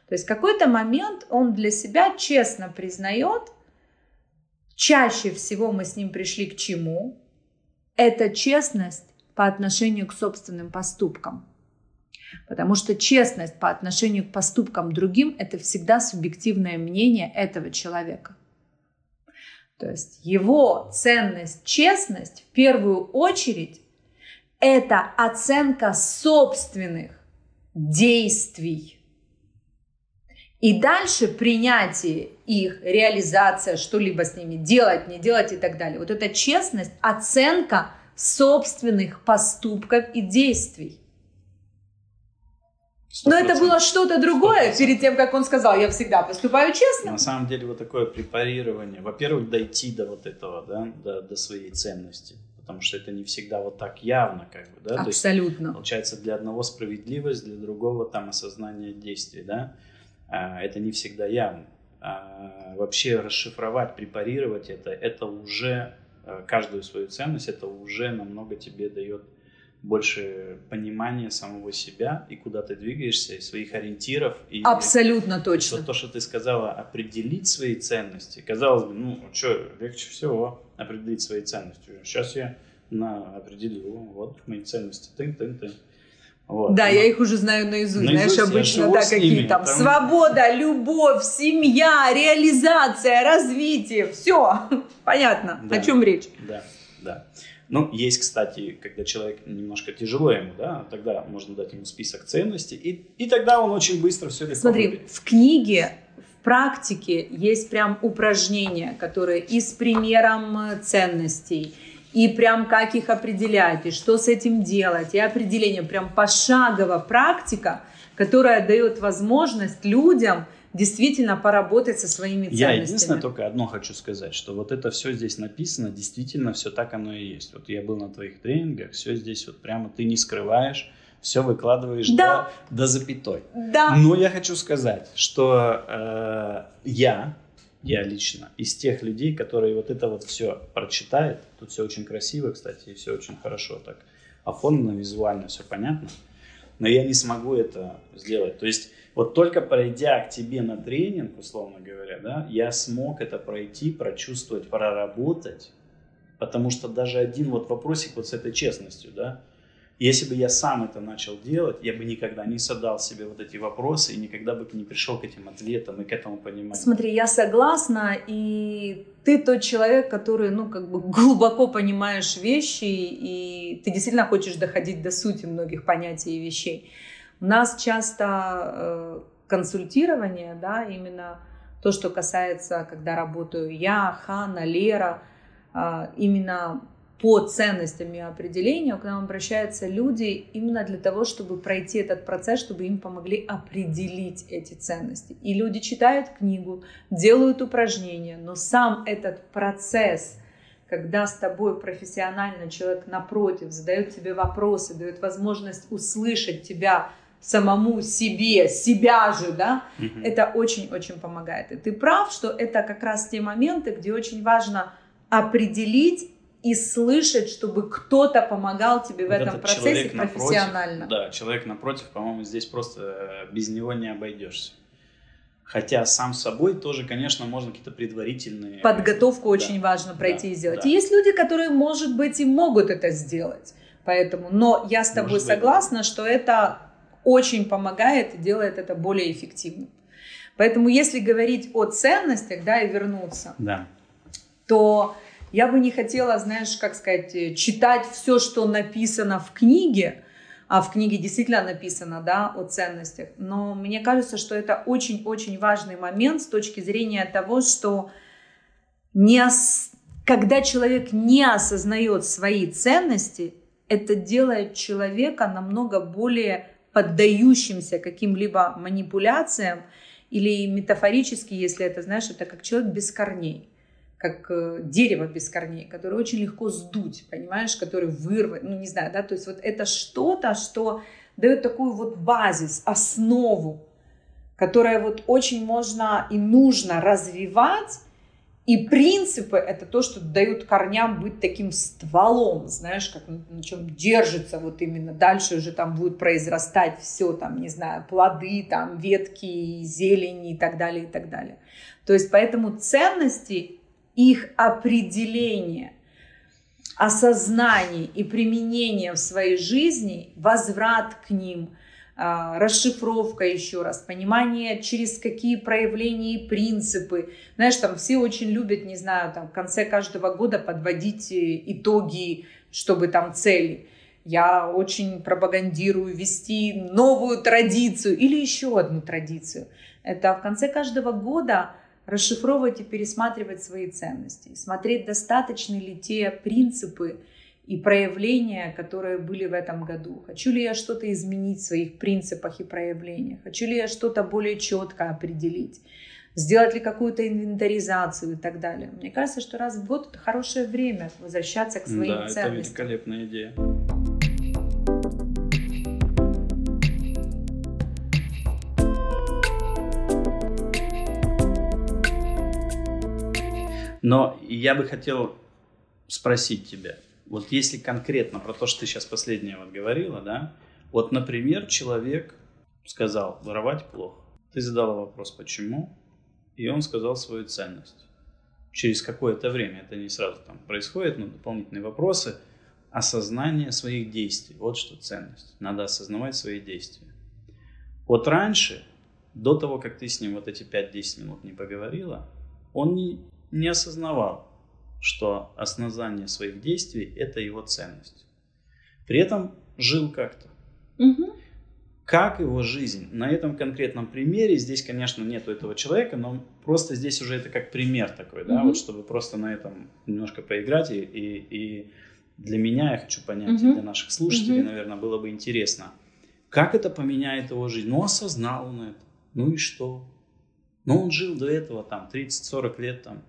То есть в какой-то момент он для себя честно признает, чаще всего мы с ним пришли к чему? Это честность по отношению к собственным поступкам. Потому что честность по отношению к поступкам другим – это всегда субъективное мнение этого человека. То есть его ценность, честность в первую очередь – это оценка собственных действий. И дальше принятие их, реализация, что-либо с ними делать, не делать и так далее. Вот эта честность, оценка собственных поступков и действий. 100%. Но это было что-то другое 100%. перед тем, как он сказал, я всегда поступаю честно. На самом деле вот такое препарирование. Во-первых, дойти до вот этого, да, до, до своей ценности. Потому что это не всегда вот так явно, как бы, да. Абсолютно. есть, получается, для одного справедливость, для другого там осознание действий, да. А, это не всегда явно. А вообще расшифровать, препарировать это, это уже а, каждую свою ценность, это уже намного тебе дает больше понимания самого себя и куда ты двигаешься, и своих ориентиров. И, Абсолютно точно. Вот то, что ты сказала, определить свои ценности. Казалось бы, ну, что, легче всего определить свои ценности. Сейчас я на, определил, вот мои ценности, тын-тын-тын. Вот. Да, я их уже знаю наизусть. наизусть Знаешь, обычно да, какие там, там свобода, любовь, семья, реализация, развитие. Все, понятно, да. о чем речь. Да, да. Ну, есть, кстати, когда человек немножко тяжело ему, да, тогда можно дать ему список ценностей, и, и тогда он очень быстро все легко Смотри, выберет. в книге, в практике есть прям упражнения, которые и с примером ценностей, и прям как их определять, и что с этим делать, и определение, прям пошагово практика, которая дает возможность людям действительно поработать со своими ценностями. Я единственное только одно хочу сказать, что вот это все здесь написано, действительно все так оно и есть. Вот я был на твоих тренингах, все здесь вот прямо ты не скрываешь, все выкладываешь Да. до, до запятой. Да. Но я хочу сказать, что э, я, я лично, из тех людей, которые вот это вот все прочитают, тут все очень красиво, кстати, и все очень хорошо так оформлено, визуально все понятно, но я не смогу это сделать. То есть вот только пройдя к тебе на тренинг, условно говоря, да, я смог это пройти, прочувствовать, проработать, потому что даже один вот вопросик вот с этой честностью, да, если бы я сам это начал делать, я бы никогда не задал себе вот эти вопросы и никогда бы не пришел к этим ответам и к этому пониманию. Смотри, я согласна, и ты тот человек, который, ну, как бы глубоко понимаешь вещи, и ты действительно хочешь доходить до сути многих понятий и вещей. Нас часто э, консультирование, да, именно то, что касается, когда работаю я, Хана, Лера, э, именно по ценностям и определению к нам обращаются люди именно для того, чтобы пройти этот процесс, чтобы им помогли определить эти ценности. И люди читают книгу, делают упражнения, но сам этот процесс, когда с тобой профессионально человек напротив задает тебе вопросы, дает возможность услышать тебя самому себе, себя же, да, Мгм. это очень-очень помогает. И ты прав, что это как раз те моменты, где очень важно определить и слышать, чтобы кто-то помогал тебе в Вот этом этот процессе человек напротив, профессионально. да, человек напротив, по-моему, здесь просто э, без него не обойдешься. Хотя сам собой тоже, конечно, можно какие-то предварительные... Подготовку Да, очень важно пройти да, и сделать. да. И есть люди, которые, может быть, и могут это сделать. Поэтому, но я с тобой Может быть. согласна, что это очень помогает и делает это более эффективным. Поэтому, если говорить о ценностях, да, и вернуться, Да. то я бы не хотела, знаешь, как сказать, э, читать все, что написано в книге, а в книге действительно написано, да, о ценностях. Но мне кажется, что это очень-очень важный момент с точки зрения того, что не ос- когда человек не осознает свои ценности, это делает человека намного более поддающимся каким-либо манипуляциям или метафорически, если это, знаешь, это как человек без корней как э, дерево без корней, которое очень легко сдуть, понимаешь, который вырвать, ну не знаю, да, то есть вот это что-то, что дает такую вот базис, основу, которая вот очень можно и нужно развивать, и принципы это то, что дают корням быть таким стволом, знаешь, как на, чем держится вот именно. Дальше уже там будет произрастать все, там, не знаю, плоды, там, ветки, зелени и так далее, и так далее. То есть поэтому ценности, их определение, осознание и применение в своей жизни, возврат к ним, расшифровка еще раз, понимание, через какие проявления и принципы. Знаешь, там все очень любят, не знаю, там в конце каждого года подводить э, итоги, чтобы там цели. Я очень пропагандирую вести новую традицию или еще одну традицию. Это в конце каждого года расшифровывать и пересматривать свои ценности, смотреть, достаточны ли те принципы и проявления, которые были в этом году. Хочу ли я что-то изменить в своих принципах и проявлениях? Хочу ли я что-то более четко определить? Сделать ли какую-то инвентаризацию и так далее? Мне кажется, что раз в год это хорошее время возвращаться к своим да, это ценностям. великолепная идея. Но я бы хотел спросить тебя, вот если конкретно про то, что ты сейчас последнее вот говорила, да, вот, например, человек сказал, воровать плохо. Ты задала вопрос, почему, и он сказал свою ценность. Через какое-то время, это не сразу там происходит, но дополнительные вопросы, осознание своих действий. Вот что ценность. Надо осознавать свои действия. Вот раньше, до того, как ты с ним вот эти 5-10 минут не поговорила, он не, не осознавал, что осознание своих действий – это его ценность. При этом жил как-то. Мгм. Как его жизнь? На этом конкретном примере, здесь, конечно, нету этого человека, но просто здесь уже это как пример такой, да, Мгм. вот чтобы просто на этом немножко поиграть. И, и, и для меня, я хочу понять, и Мгм. для наших слушателей, Мгм. наверное, было бы интересно, как это поменяет его жизнь? Ну, осознал он это. Ну и что? Ну, он жил до этого там 30-40 лет там,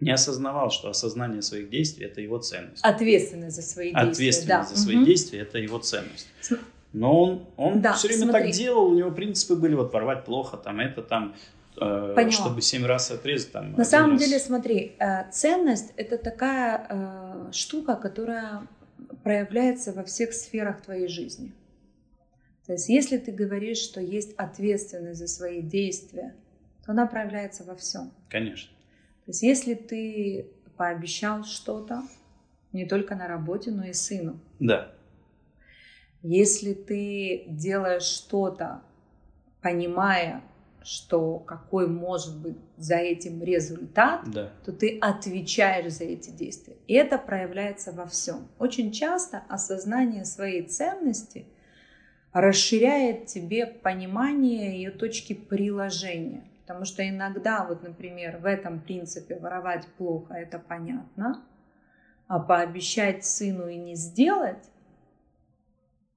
не осознавал, что осознание своих действий – это его ценность. Ответственность за свои действия. Ответственность да. за свои Мгм. действия – это его ценность. Но он, он да, все время смотри. так делал, у него принципы были, вот порвать плохо, там это, там, э, чтобы семь раз отрезать. Там, На самом раз. деле, смотри, э, ценность это такая э, штука, которая проявляется во всех сферах твоей жизни. То есть, если ты говоришь, что есть ответственность за свои действия, то она проявляется во всем. Конечно. То есть, если ты пообещал что-то, не только на работе, но и сыну. Да. Если ты делаешь что-то, понимая, что какой может быть за этим результат, да. то ты отвечаешь за эти действия. И это проявляется во всем. Очень часто осознание своей ценности расширяет тебе понимание ее точки приложения. Потому что иногда, вот, например, в этом принципе воровать плохо, это понятно, а пообещать сыну и не сделать,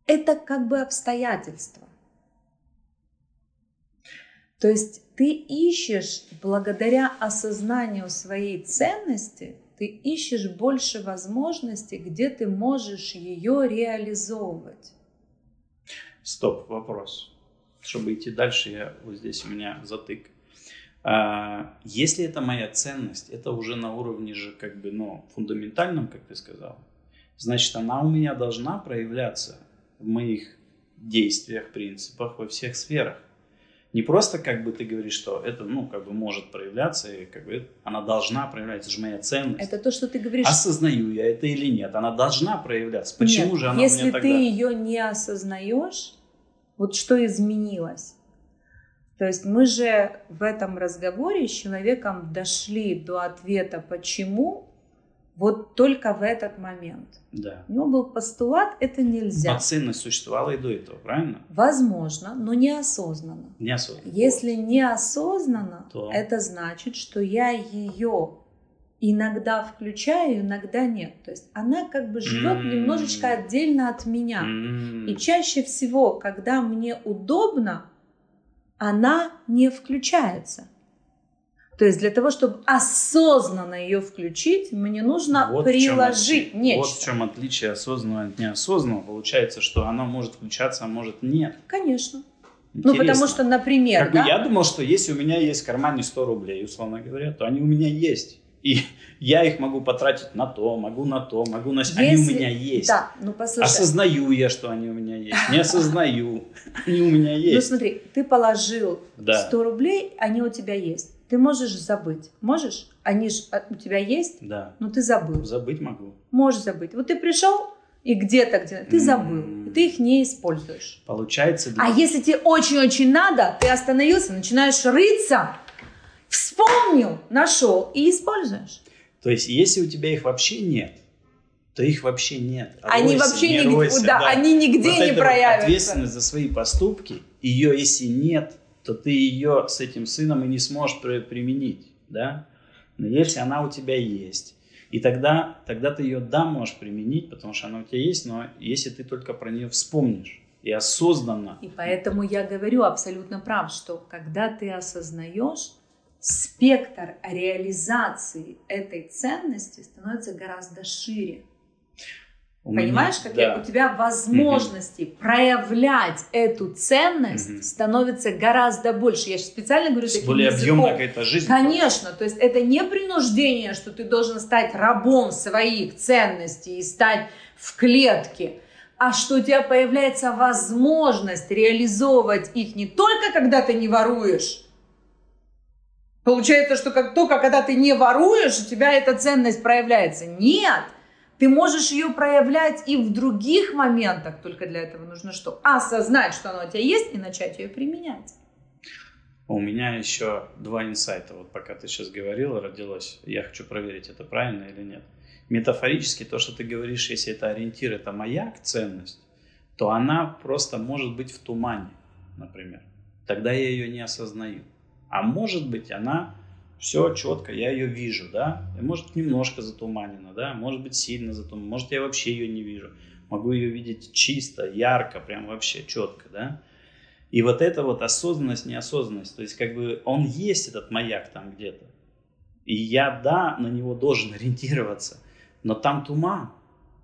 это как бы обстоятельства. То есть ты ищешь, благодаря осознанию своей ценности, ты ищешь больше возможностей, где ты можешь ее реализовывать. Стоп, вопрос. Чтобы идти дальше, я вот здесь у меня затык. А, если это моя ценность, это уже на уровне же как бы, ну, фундаментальном, как ты сказал, значит, она у меня должна проявляться в моих действиях, принципах, во всех сферах. Не просто как бы ты говоришь, что это, ну, как бы может проявляться, и как бы она должна проявляться, это же моя ценность. Это то, что ты говоришь. Осознаю я это или нет, она должна проявляться. Почему нет, же она если у меня тогда... ты ее не осознаешь, вот что изменилось? То есть мы же в этом разговоре с человеком дошли до ответа «почему?» вот только в этот момент. Да. У него был постулат «это нельзя». А ценность существовала и до этого, правильно? Возможно, но неосознанно. Неосознанно. Если неосознанно, То... это значит, что я ее иногда включаю, иногда нет. То есть она как бы живет mm-hmm. немножечко отдельно от меня. Mm-hmm. И чаще всего, когда мне удобно, она не включается. То есть для того, чтобы осознанно ее включить, мне нужно вот приложить чем, нечто. Вот в чем отличие осознанного от неосознанного. Получается, что она может включаться, а может нет. Конечно. Интересно. Ну, потому что, например... Как да? бы я думал, что если у меня есть в кармане 100 рублей, условно говоря, то они у меня есть. И я их могу потратить на то, могу на то, могу на... Если... Они у меня есть. Да, ну послушай. Осознаю я, что они у меня есть. Не осознаю. Они у меня есть. Ну смотри, ты положил да. 100 рублей, они у тебя есть. Ты можешь забыть. Можешь? Они же а, у тебя есть, да. но ты забыл. Забыть могу. Можешь забыть. Вот ты пришел, и где-то, где ты забыл, mm-hmm. и ты их не используешь. Получается. Для... А если тебе очень-очень надо, ты остановился, начинаешь рыться, вспомнил, нашел и используешь. То есть, если у тебя их вообще нет, то их вообще нет. А они ройся, вообще не нигде, да, да. они нигде вот не проявятся. ответственность за свои поступки, ее если нет, то ты ее с этим сыном и не сможешь применить, да? Но если она у тебя есть, и тогда, тогда ты ее, да, можешь применить, потому что она у тебя есть, но если ты только про нее вспомнишь и осознанно. И поэтому я говорю абсолютно прав, что когда ты осознаешь, спектр реализации этой ценности становится гораздо шире. У Понимаешь, меня, какие да. у тебя возможности угу. проявлять эту ценность угу. становится гораздо больше. Я специально говорю таким Более объемная какая-то жизнь. Конечно, то есть это не принуждение, что ты должен стать рабом своих ценностей и стать в клетке, а что у тебя появляется возможность реализовывать их не только когда ты не воруешь. Получается, что как только когда ты не воруешь, у тебя эта ценность проявляется. Нет, ты можешь ее проявлять и в других моментах, только для этого нужно что? Осознать, что она у тебя есть, и начать ее применять. У меня еще два инсайта, вот пока ты сейчас говорила, родилось. Я хочу проверить, это правильно или нет. Метафорически то, что ты говоришь, если это ориентир, это маяк, ценность, то она просто может быть в тумане, например. Тогда я ее не осознаю. А может быть, она все четко, я ее вижу, да, может немножко затуманена, да, может быть сильно затуманена, может я вообще ее не вижу, могу ее видеть чисто, ярко, прям вообще четко, да. И вот это вот осознанность, неосознанность, то есть как бы он есть этот маяк там где-то, и я, да, на него должен ориентироваться, но там туман,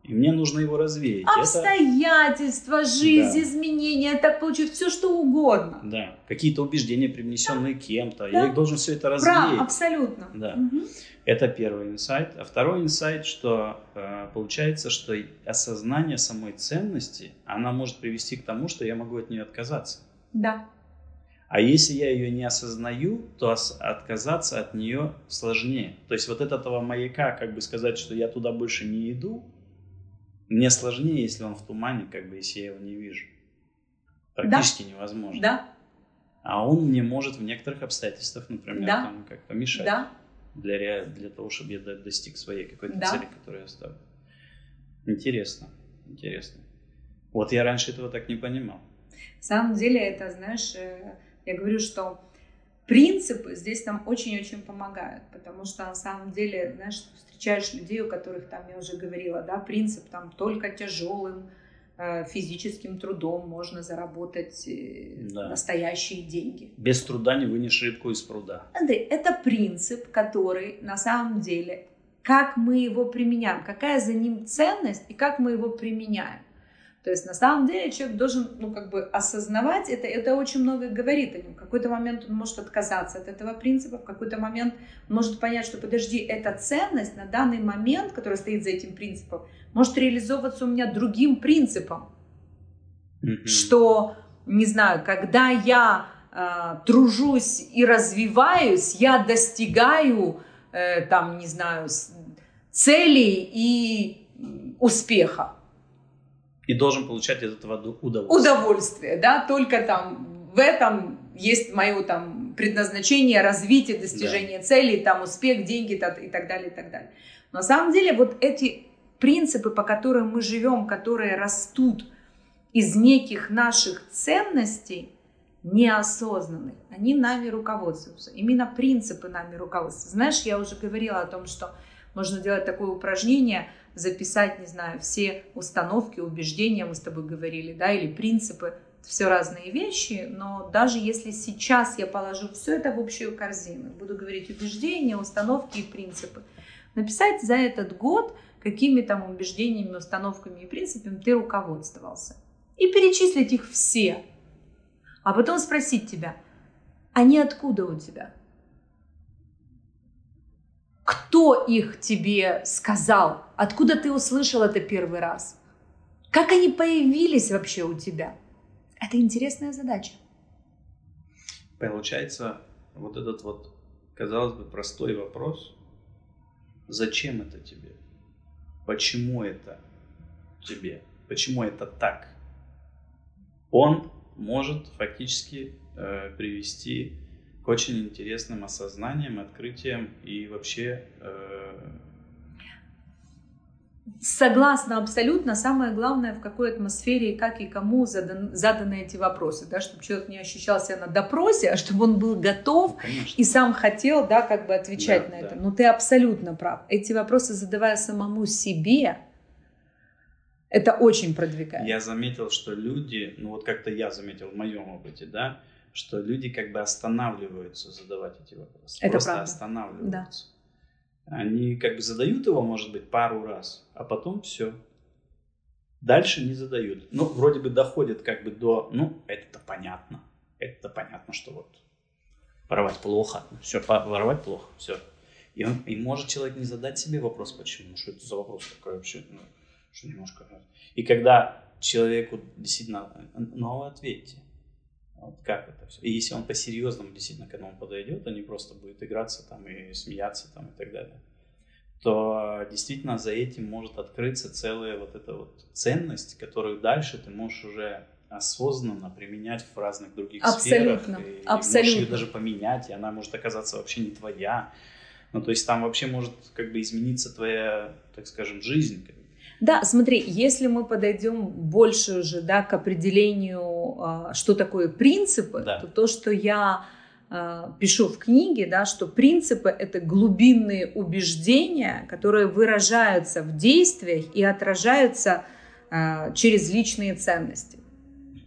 и мне нужно его развеять. Обстоятельства, это... жизнь, да. изменения, так получить все что угодно. Да, какие-то убеждения, привнесенные да. кем-то. Да. Я их должен все это развеять. Прав, абсолютно. Да. Угу. Это первый инсайт. А второй инсайт, что э, получается, что осознание самой ценности, она может привести к тому, что я могу от нее отказаться. Да. А если я ее не осознаю, то отказаться от нее сложнее. То есть вот этого маяка, как бы сказать, что я туда больше не иду, мне сложнее, если он в тумане, как бы, если я его не вижу. Практически да. невозможно. Да. А он мне может в некоторых обстоятельствах, например, да. там, как помешать. Да. Для, для того, чтобы я достиг своей какой-то да. цели, которую я ставлю. Интересно. Интересно. Вот я раньше этого так не понимал. На самом деле это, знаешь, э, я говорю, что принципы здесь нам очень-очень помогают, потому что на самом деле, знаешь, встречаешь людей, у которых там, я уже говорила, да, принцип там только тяжелым э, физическим трудом можно заработать э, да. настоящие деньги. Без труда не вынешь рыбку из пруда. Андрей, это принцип, который на самом деле, как мы его применяем, какая за ним ценность и как мы его применяем. То есть на самом деле человек должен, ну, как бы осознавать это, это очень много говорит о нем. В какой-то момент он может отказаться от этого принципа, в какой-то момент может понять, что подожди, эта ценность на данный момент, которая стоит за этим принципом, может реализовываться у меня другим принципом. Mm-hmm. Что, не знаю, когда я э, тружусь и развиваюсь, я достигаю, э, там, не знаю, целей и успеха и должен получать от этого удовольствие. Удовольствие, да, только там в этом есть мое там предназначение, развитие, достижение да. целей, там успех, деньги и так далее, и так далее. Но на самом деле вот эти принципы, по которым мы живем, которые растут из неких наших ценностей, неосознанных, они нами руководствуются. Именно принципы нами руководствуются. Знаешь, я уже говорила о том, что можно делать такое упражнение – записать, не знаю, все установки, убеждения, мы с тобой говорили, да, или принципы, все разные вещи, но даже если сейчас я положу все это в общую корзину, буду говорить убеждения, установки и принципы, написать за этот год, какими там убеждениями, установками и принципами ты руководствовался. И перечислить их все. А потом спросить тебя, они откуда у тебя? Кто их тебе сказал? Откуда ты услышал это первый раз? Как они появились вообще у тебя? Это интересная задача. Получается, вот этот вот, казалось бы, простой вопрос. Зачем это тебе? Почему это тебе? Почему это так? Он может фактически э, привести очень интересным осознанием, открытием и вообще... Э... Согласна абсолютно. Самое главное, в какой атмосфере, как и кому задан, заданы эти вопросы, да, чтобы человек не ощущал себя на допросе, а чтобы он был готов ну, и сам хотел, да, как бы отвечать да, на да. это. Но ты абсолютно прав. Эти вопросы задавая самому себе, это очень продвигает. Я заметил, что люди, ну вот как-то я заметил в моем опыте, да, что люди как бы останавливаются задавать эти вопросы. Это Просто правда. останавливаются. Да. Они как бы задают его, может быть, пару раз, а потом все. Дальше не задают. Ну, вроде бы доходят как бы до, ну, это понятно. Это понятно, что вот воровать плохо. Все, воровать плохо, все. И, он, и может человек не задать себе вопрос, почему, что это за вопрос такой вообще, ну, что немножко... И когда человеку действительно, ну, ответьте, вот как это все. И если он по-серьезному действительно к этому подойдет, а не просто будет играться там и смеяться там и так далее, то действительно за этим может открыться целая вот эта вот ценность, которую дальше ты можешь уже осознанно применять в разных других абсолютно, сферах. И, абсолютно. можешь ее даже поменять, и она может оказаться вообще не твоя. Ну, то есть там вообще может как бы измениться твоя, так скажем, жизнь. Да, смотри, если мы подойдем больше уже да, к определению, а, что такое принципы, да. то то, что я а, пишу в книге, да, что принципы это глубинные убеждения, которые выражаются в действиях и отражаются а, через личные ценности.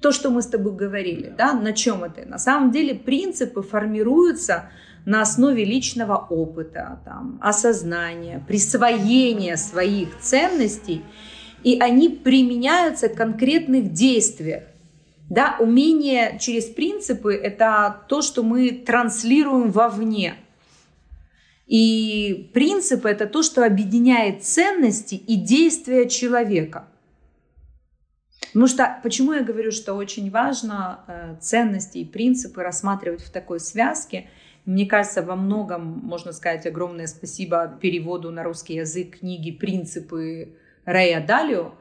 То, что мы с тобой говорили, да, на чем это? На самом деле принципы формируются на основе личного опыта, там, осознания, присвоения своих ценностей и они применяются в конкретных действиях. Да, умение через принципы – это то, что мы транслируем вовне. И принципы – это то, что объединяет ценности и действия человека. Потому что, почему я говорю, что очень важно э, ценности и принципы рассматривать в такой связке – мне кажется, во многом можно сказать огромное спасибо переводу на русский язык книги «Принципы» Рэя Далио,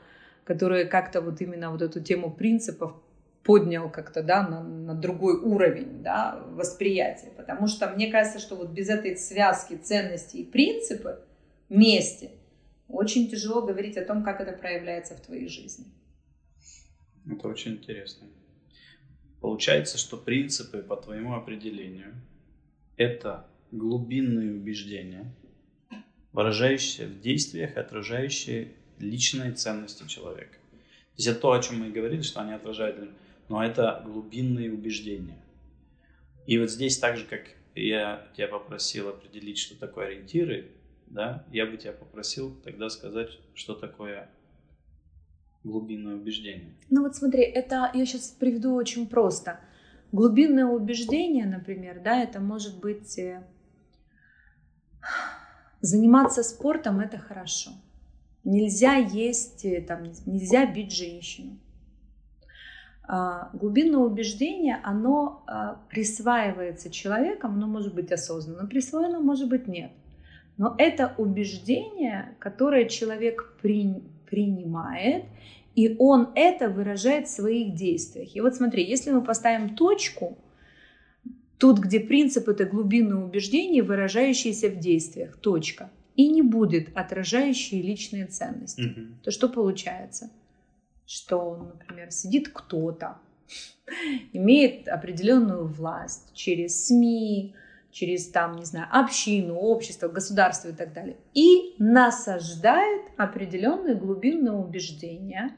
который как-то вот именно вот эту тему принципов поднял как-то, да, на, на другой уровень, да, восприятия. Потому что мне кажется, что вот без этой связки ценностей и принципы вместе очень тяжело говорить о том, как это проявляется в твоей жизни. Это очень интересно. Получается, что принципы по твоему определению это глубинные убеждения, выражающиеся в действиях, отражающие личные ценности человека. То есть это то, о чем мы и говорили, что они отражают, но это глубинные убеждения. И вот здесь так же, как я тебя попросил определить, что такое ориентиры, да, я бы тебя попросил тогда сказать, что такое глубинное убеждение. Ну вот смотри, это я сейчас приведу очень просто – Глубинное убеждение, например, да, это может быть э, заниматься спортом это хорошо. Нельзя есть, э, там, нельзя бить женщину. А, глубинное убеждение, оно а, присваивается человеком, оно может быть осознанно присвоено, может быть нет. Но это убеждение, которое человек при, принимает, и он это выражает в своих действиях. И вот смотри, если мы поставим точку, тут, где принцип это глубинное убеждение, выражающееся в действиях, точка, и не будет отражающие личные ценности, угу. то что получается? Что, например, сидит кто-то, имеет определенную власть через СМИ, через там, не знаю, общину, общество, государство и так далее, и насаждает определенные глубинные убеждения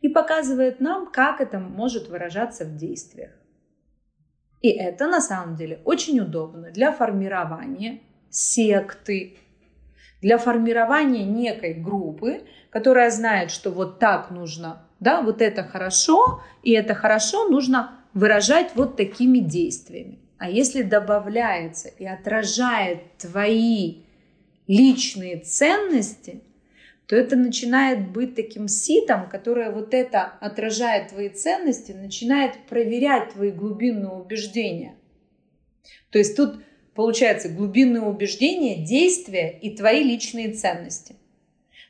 и показывает нам, как это может выражаться в действиях. И это на самом деле очень удобно для формирования секты, для формирования некой группы, которая знает, что вот так нужно, да, вот это хорошо, и это хорошо нужно выражать вот такими действиями. А если добавляется и отражает твои личные ценности, то это начинает быть таким ситом, которое вот это отражает твои ценности, начинает проверять твои глубинные убеждения. То есть тут получается глубинные убеждения, действия и твои личные ценности.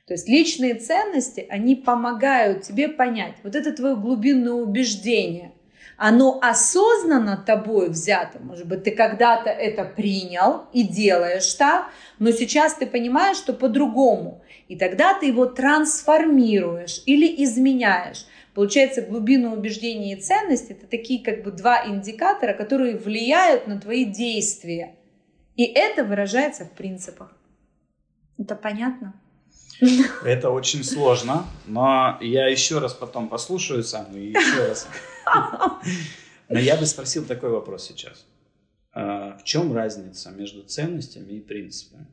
То есть личные ценности, они помогают тебе понять, вот это твое глубинное убеждение – оно осознанно тобой взято. Может быть, ты когда-то это принял и делаешь так, но сейчас ты понимаешь, что по-другому. И тогда ты его трансформируешь или изменяешь. Получается, глубина убеждений и ценности – это такие как бы два индикатора, которые влияют на твои действия. И это выражается в принципах. Это понятно? Это очень сложно, но я еще раз потом послушаю сам и еще раз но я бы спросил такой вопрос сейчас. А, в чем разница между ценностями и принципами?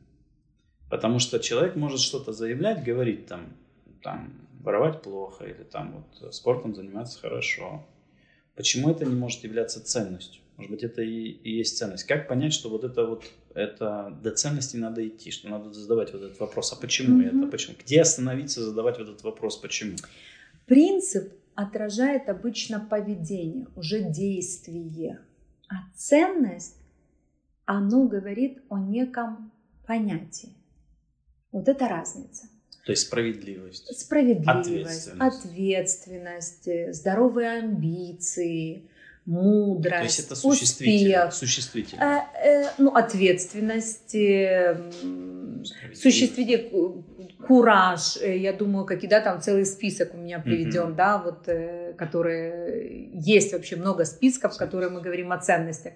Потому что человек может что-то заявлять, говорить там, там воровать плохо или там вот спортом заниматься хорошо. Почему это не может являться ценностью? Может быть, это и, и есть ценность. Как понять, что вот это вот, это до ценности надо идти, что надо задавать вот этот вопрос, а почему mm-hmm. это, почему? Где остановиться, задавать вот этот вопрос, почему? Принцип отражает обычно поведение, уже действие. А ценность, оно говорит о неком понятии. Вот это разница. То есть справедливость. Справедливость, ответственность, ответственность здоровые амбиции, мудрость, То есть это существительное. Успех. существительное. Э, э, ну, ответственность, э, существительное, кураж, э, я думаю, какие, да, там целый список у меня приведен, mm-hmm. да, вот, э, которые, есть вообще много списков, в которые мы говорим о ценностях.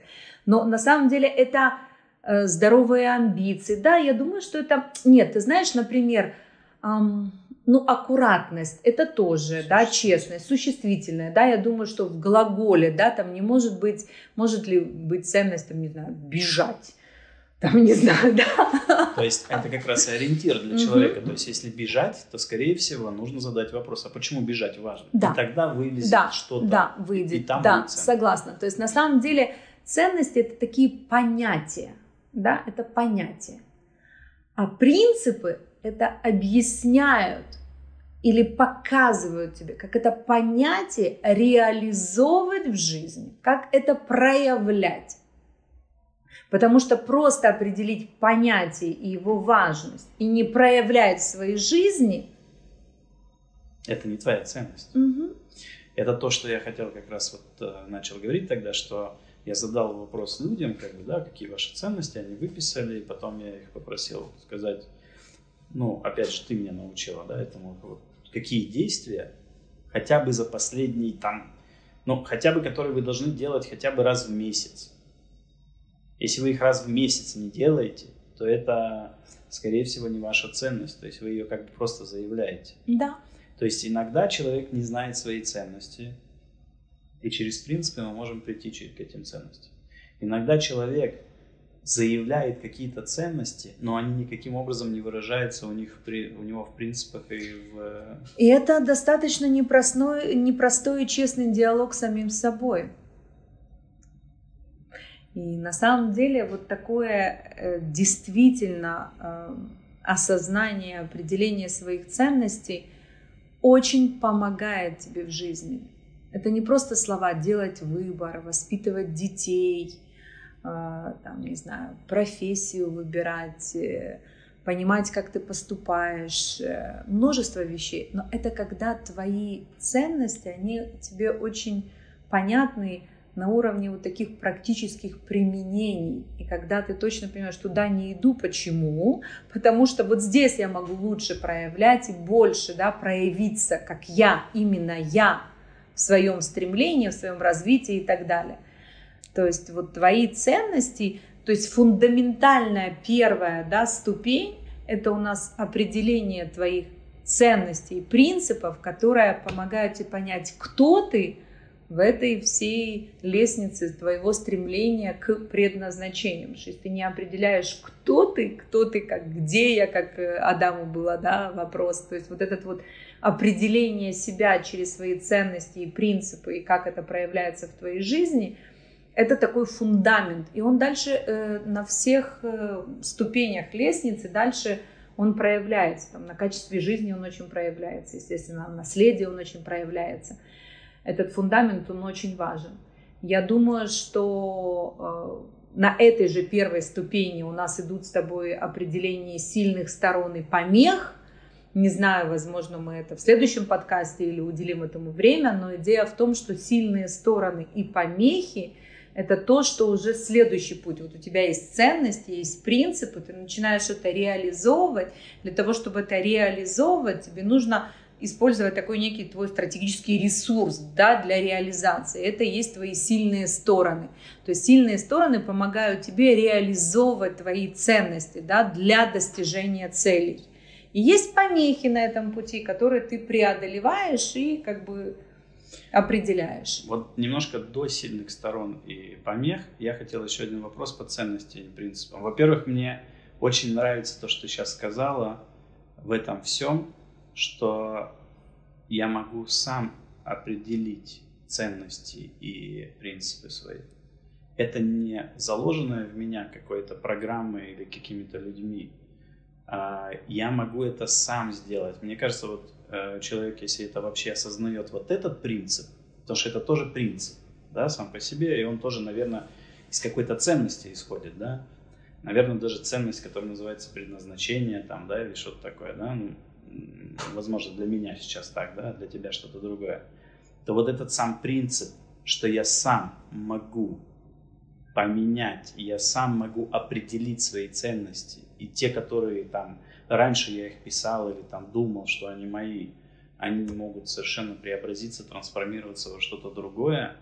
Но на самом деле это э, здоровые амбиции, да, я думаю, что это, нет, ты знаешь, например, эм, ну, аккуратность, это тоже, да, честность, существительное, да, я думаю, что в глаголе, да, там не может быть, может ли быть ценность, там, не знаю, бежать, там, не знаю, да, То есть это как раз и ориентир для человека. То есть если бежать, то, скорее всего, нужно задать вопрос, а почему бежать важно? Да. И тогда вылезет Да, что-то. да, и выйдет. там да, согласна. То есть на самом деле ценности это такие понятия, да, это понятия. А принципы это объясняют или показывают тебе, как это понятие реализовывать в жизни, как это проявлять. Потому что просто определить понятие и его важность и не проявлять в своей жизни, Это не твоя ценность. мгм, Это то, что я хотел как раз вот э, начал говорить тогда, что я задал вопрос людям, как бы, да, какие ваши ценности, они выписали, и потом я их попросил сказать, ну, опять же, ты меня научила, да, этому, вот, какие действия, хотя бы за последний там, ну, хотя бы, которые вы должны делать хотя бы раз в месяц. Если вы их раз в месяц не делаете, то это, скорее всего, не ваша ценность, то есть вы ее как бы просто заявляете. да, То есть иногда человек не знает своей ценности, и через принципы мы можем прийти к этим ценностям. Иногда человек заявляет какие-то ценности, но они никаким образом не выражаются у, них у него в принципах и в... И это достаточно непростой, непростой и честный диалог с самим собой. И на самом деле вот такое э, действительно э, осознание, определение своих ценностей очень помогает тебе в жизни. Это не просто слова делать выбор, воспитывать детей, э, там, не знаю, профессию выбирать, понимать, как ты поступаешь, множество вещей. Но это когда твои ценности, они тебе очень понятны на уровне вот таких практических применений. И когда ты точно понимаешь, туда не иду, почему? Потому что вот здесь я могу лучше проявлять и больше да, проявиться, как я, именно я в своем стремлении, в своем развитии и так далее. То есть вот твои ценности, то есть фундаментальная первая да, ступень, это у нас определение твоих ценностей и принципов, которая помогает тебе понять, кто ты в этой всей лестнице твоего стремления к предназначению. Потому что если ты не определяешь, кто ты, кто ты, как где я, как э, Адаму было да, вопрос, то есть вот этот вот определение себя через свои ценности и принципы, и как это проявляется в твоей жизни, это такой фундамент. И он дальше э, на всех э, ступенях лестницы, дальше он проявляется. Там, на качестве жизни он очень проявляется, естественно, на наследии он очень проявляется. Этот фундамент, он очень важен. Я думаю, что э, на этой же первой ступени у нас идут с тобой определение сильных сторон и помех. Не знаю, возможно, мы это в следующем подкасте или уделим этому время, но идея в том, что сильные стороны и помехи это то, что уже следующий путь. Вот у тебя есть ценности, есть принципы, ты начинаешь это реализовывать. Для того, чтобы это реализовывать, тебе нужно использовать такой некий твой стратегический ресурс да, для реализации. Это и есть твои сильные стороны. То есть сильные стороны помогают тебе реализовывать твои ценности да, для достижения целей. И есть помехи на этом пути, которые ты преодолеваешь и как бы определяешь. Вот немножко до сильных сторон и помех я хотел еще один вопрос по ценности и принципам. Во-первых, мне очень нравится то, что ты сейчас сказала в этом всем, что я могу сам определить ценности и принципы свои. Это не заложенное в меня какой-то программой или какими-то людьми. А, Я могу это сам сделать. Мне кажется, вот э, человек, если это вообще осознает вот этот принцип, потому что это тоже принцип, да, сам по себе, и он тоже, наверное, из какой-то ценности исходит, да. Наверное, даже ценность, которая называется предназначение, там, да, или что-то такое, да, ну, возможно, для меня сейчас так, да, для тебя что-то другое. То вот этот сам принцип, что я сам могу поменять, я сам могу определить свои ценности, и те, которые там раньше я их писал или там думал, что они мои, они могут совершенно преобразиться, трансформироваться во что-то другое,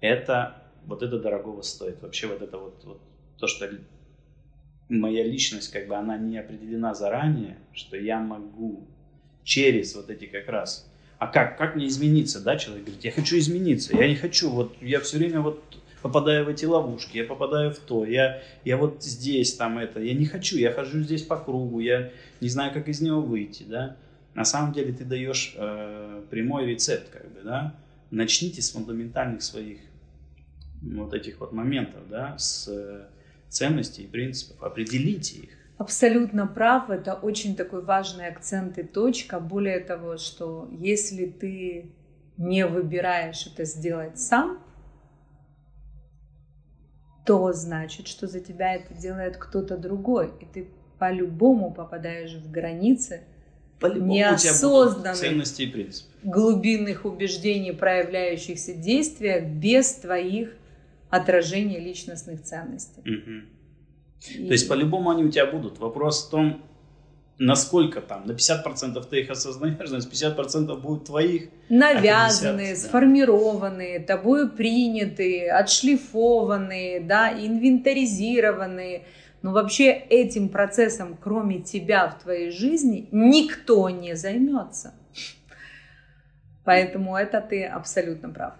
это вот это дорогого стоит. Вообще вот это вот, вот то, что моя личность, как бы она не определена заранее, что я могу через вот эти как раз. А как, как мне измениться, да, человек говорит, я хочу измениться, я не хочу, вот я все время вот попадаю в эти ловушки, я попадаю в то, я, я вот здесь, там это, я не хочу, я хожу здесь по кругу, я не знаю, как из него выйти, да. На самом деле ты даешь э, прямой рецепт, как бы, да. Начните с фундаментальных своих вот этих вот моментов, да, с э, ценностей и принципов, определите их. Абсолютно прав, это очень такой важный акцент и точка. Более того, что если ты не выбираешь это сделать сам, то значит, что за тебя это делает кто-то другой, и ты по-любому попадаешь в границы неосознанных ценностей и принципов. глубинных убеждений, проявляющихся действиях без твоих отражения личностных ценностей. Угу. И... То есть по-любому они у тебя будут. Вопрос в том, насколько там, на 50% ты их осознаешь, значит 50% будут твоих. Навязанные, а 50, сформированные, да. тобою принятые, отшлифованные, да, инвентаризированные. Но вообще этим процессом, кроме тебя в твоей жизни, никто не займется. Поэтому это ты абсолютно прав.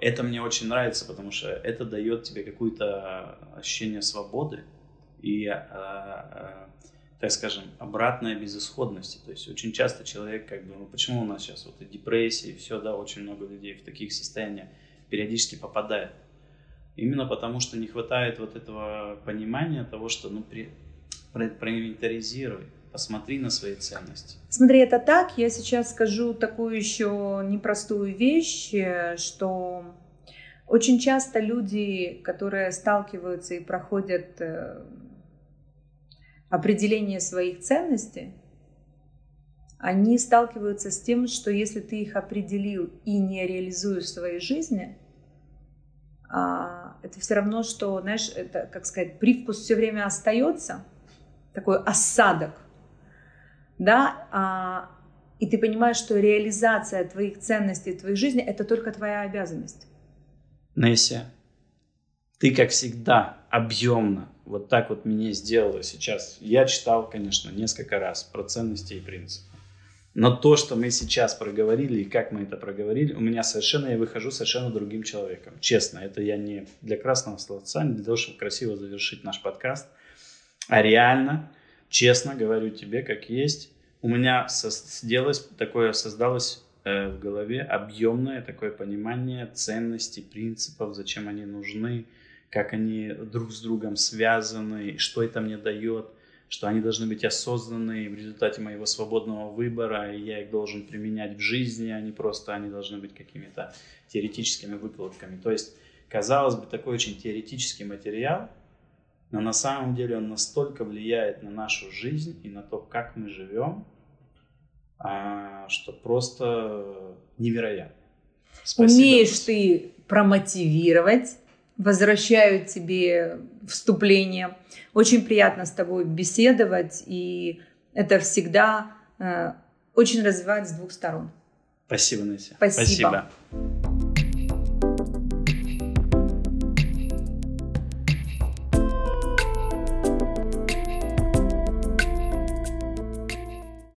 Это мне очень нравится, потому что это дает тебе какое-то ощущение свободы и а, а, так скажем, обратная безысходности. То есть очень часто человек, как бы, ну почему у нас сейчас вот и депрессия, и все, да, очень много людей в таких состояниях периодически попадает. Именно потому, что не хватает вот этого понимания того, что, ну, при, про, проинвентаризируй, посмотри на свои ценности. Смотри, это так. Я сейчас скажу такую еще непростую вещь, что очень часто люди, которые сталкиваются и проходят э, определение своих ценностей, они сталкиваются с тем, что если ты их определил и не реализуешь в своей жизни, а, это все равно, что, знаешь, это, как сказать, привкус все время остается, такой осадок, да, а, и ты понимаешь, что реализация твоих ценностей твоей жизни – это только твоя обязанность. Несsia, ты, как всегда, объемно вот так вот меня сделало сейчас. Я читал, конечно, несколько раз про ценности и принципы. Но то, что мы сейчас проговорили и как мы это проговорили, у меня совершенно, я выхожу совершенно другим человеком. Честно, это я не для красного словца, не для того, чтобы красиво завершить наш подкаст, а реально, честно говорю тебе, как есть. У меня сделалось такое, создалось э, в голове объемное такое понимание ценностей, принципов, зачем они нужны, как они друг с другом связаны, что это мне дает, что они должны быть осознанные в результате моего свободного выбора, и я их должен применять в жизни, а не просто они должны быть какими-то теоретическими выкладками. То есть, казалось бы, такой очень теоретический материал, но на самом деле он настолько влияет на нашу жизнь и на то, как мы живем, а, что просто невероятно. Спасибо. Умеешь ты промотивировать, возвращают тебе вступление. Очень приятно с тобой беседовать, и это всегда э, очень развивает с двух сторон. Спасибо, Настя. Спасибо. Спасибо.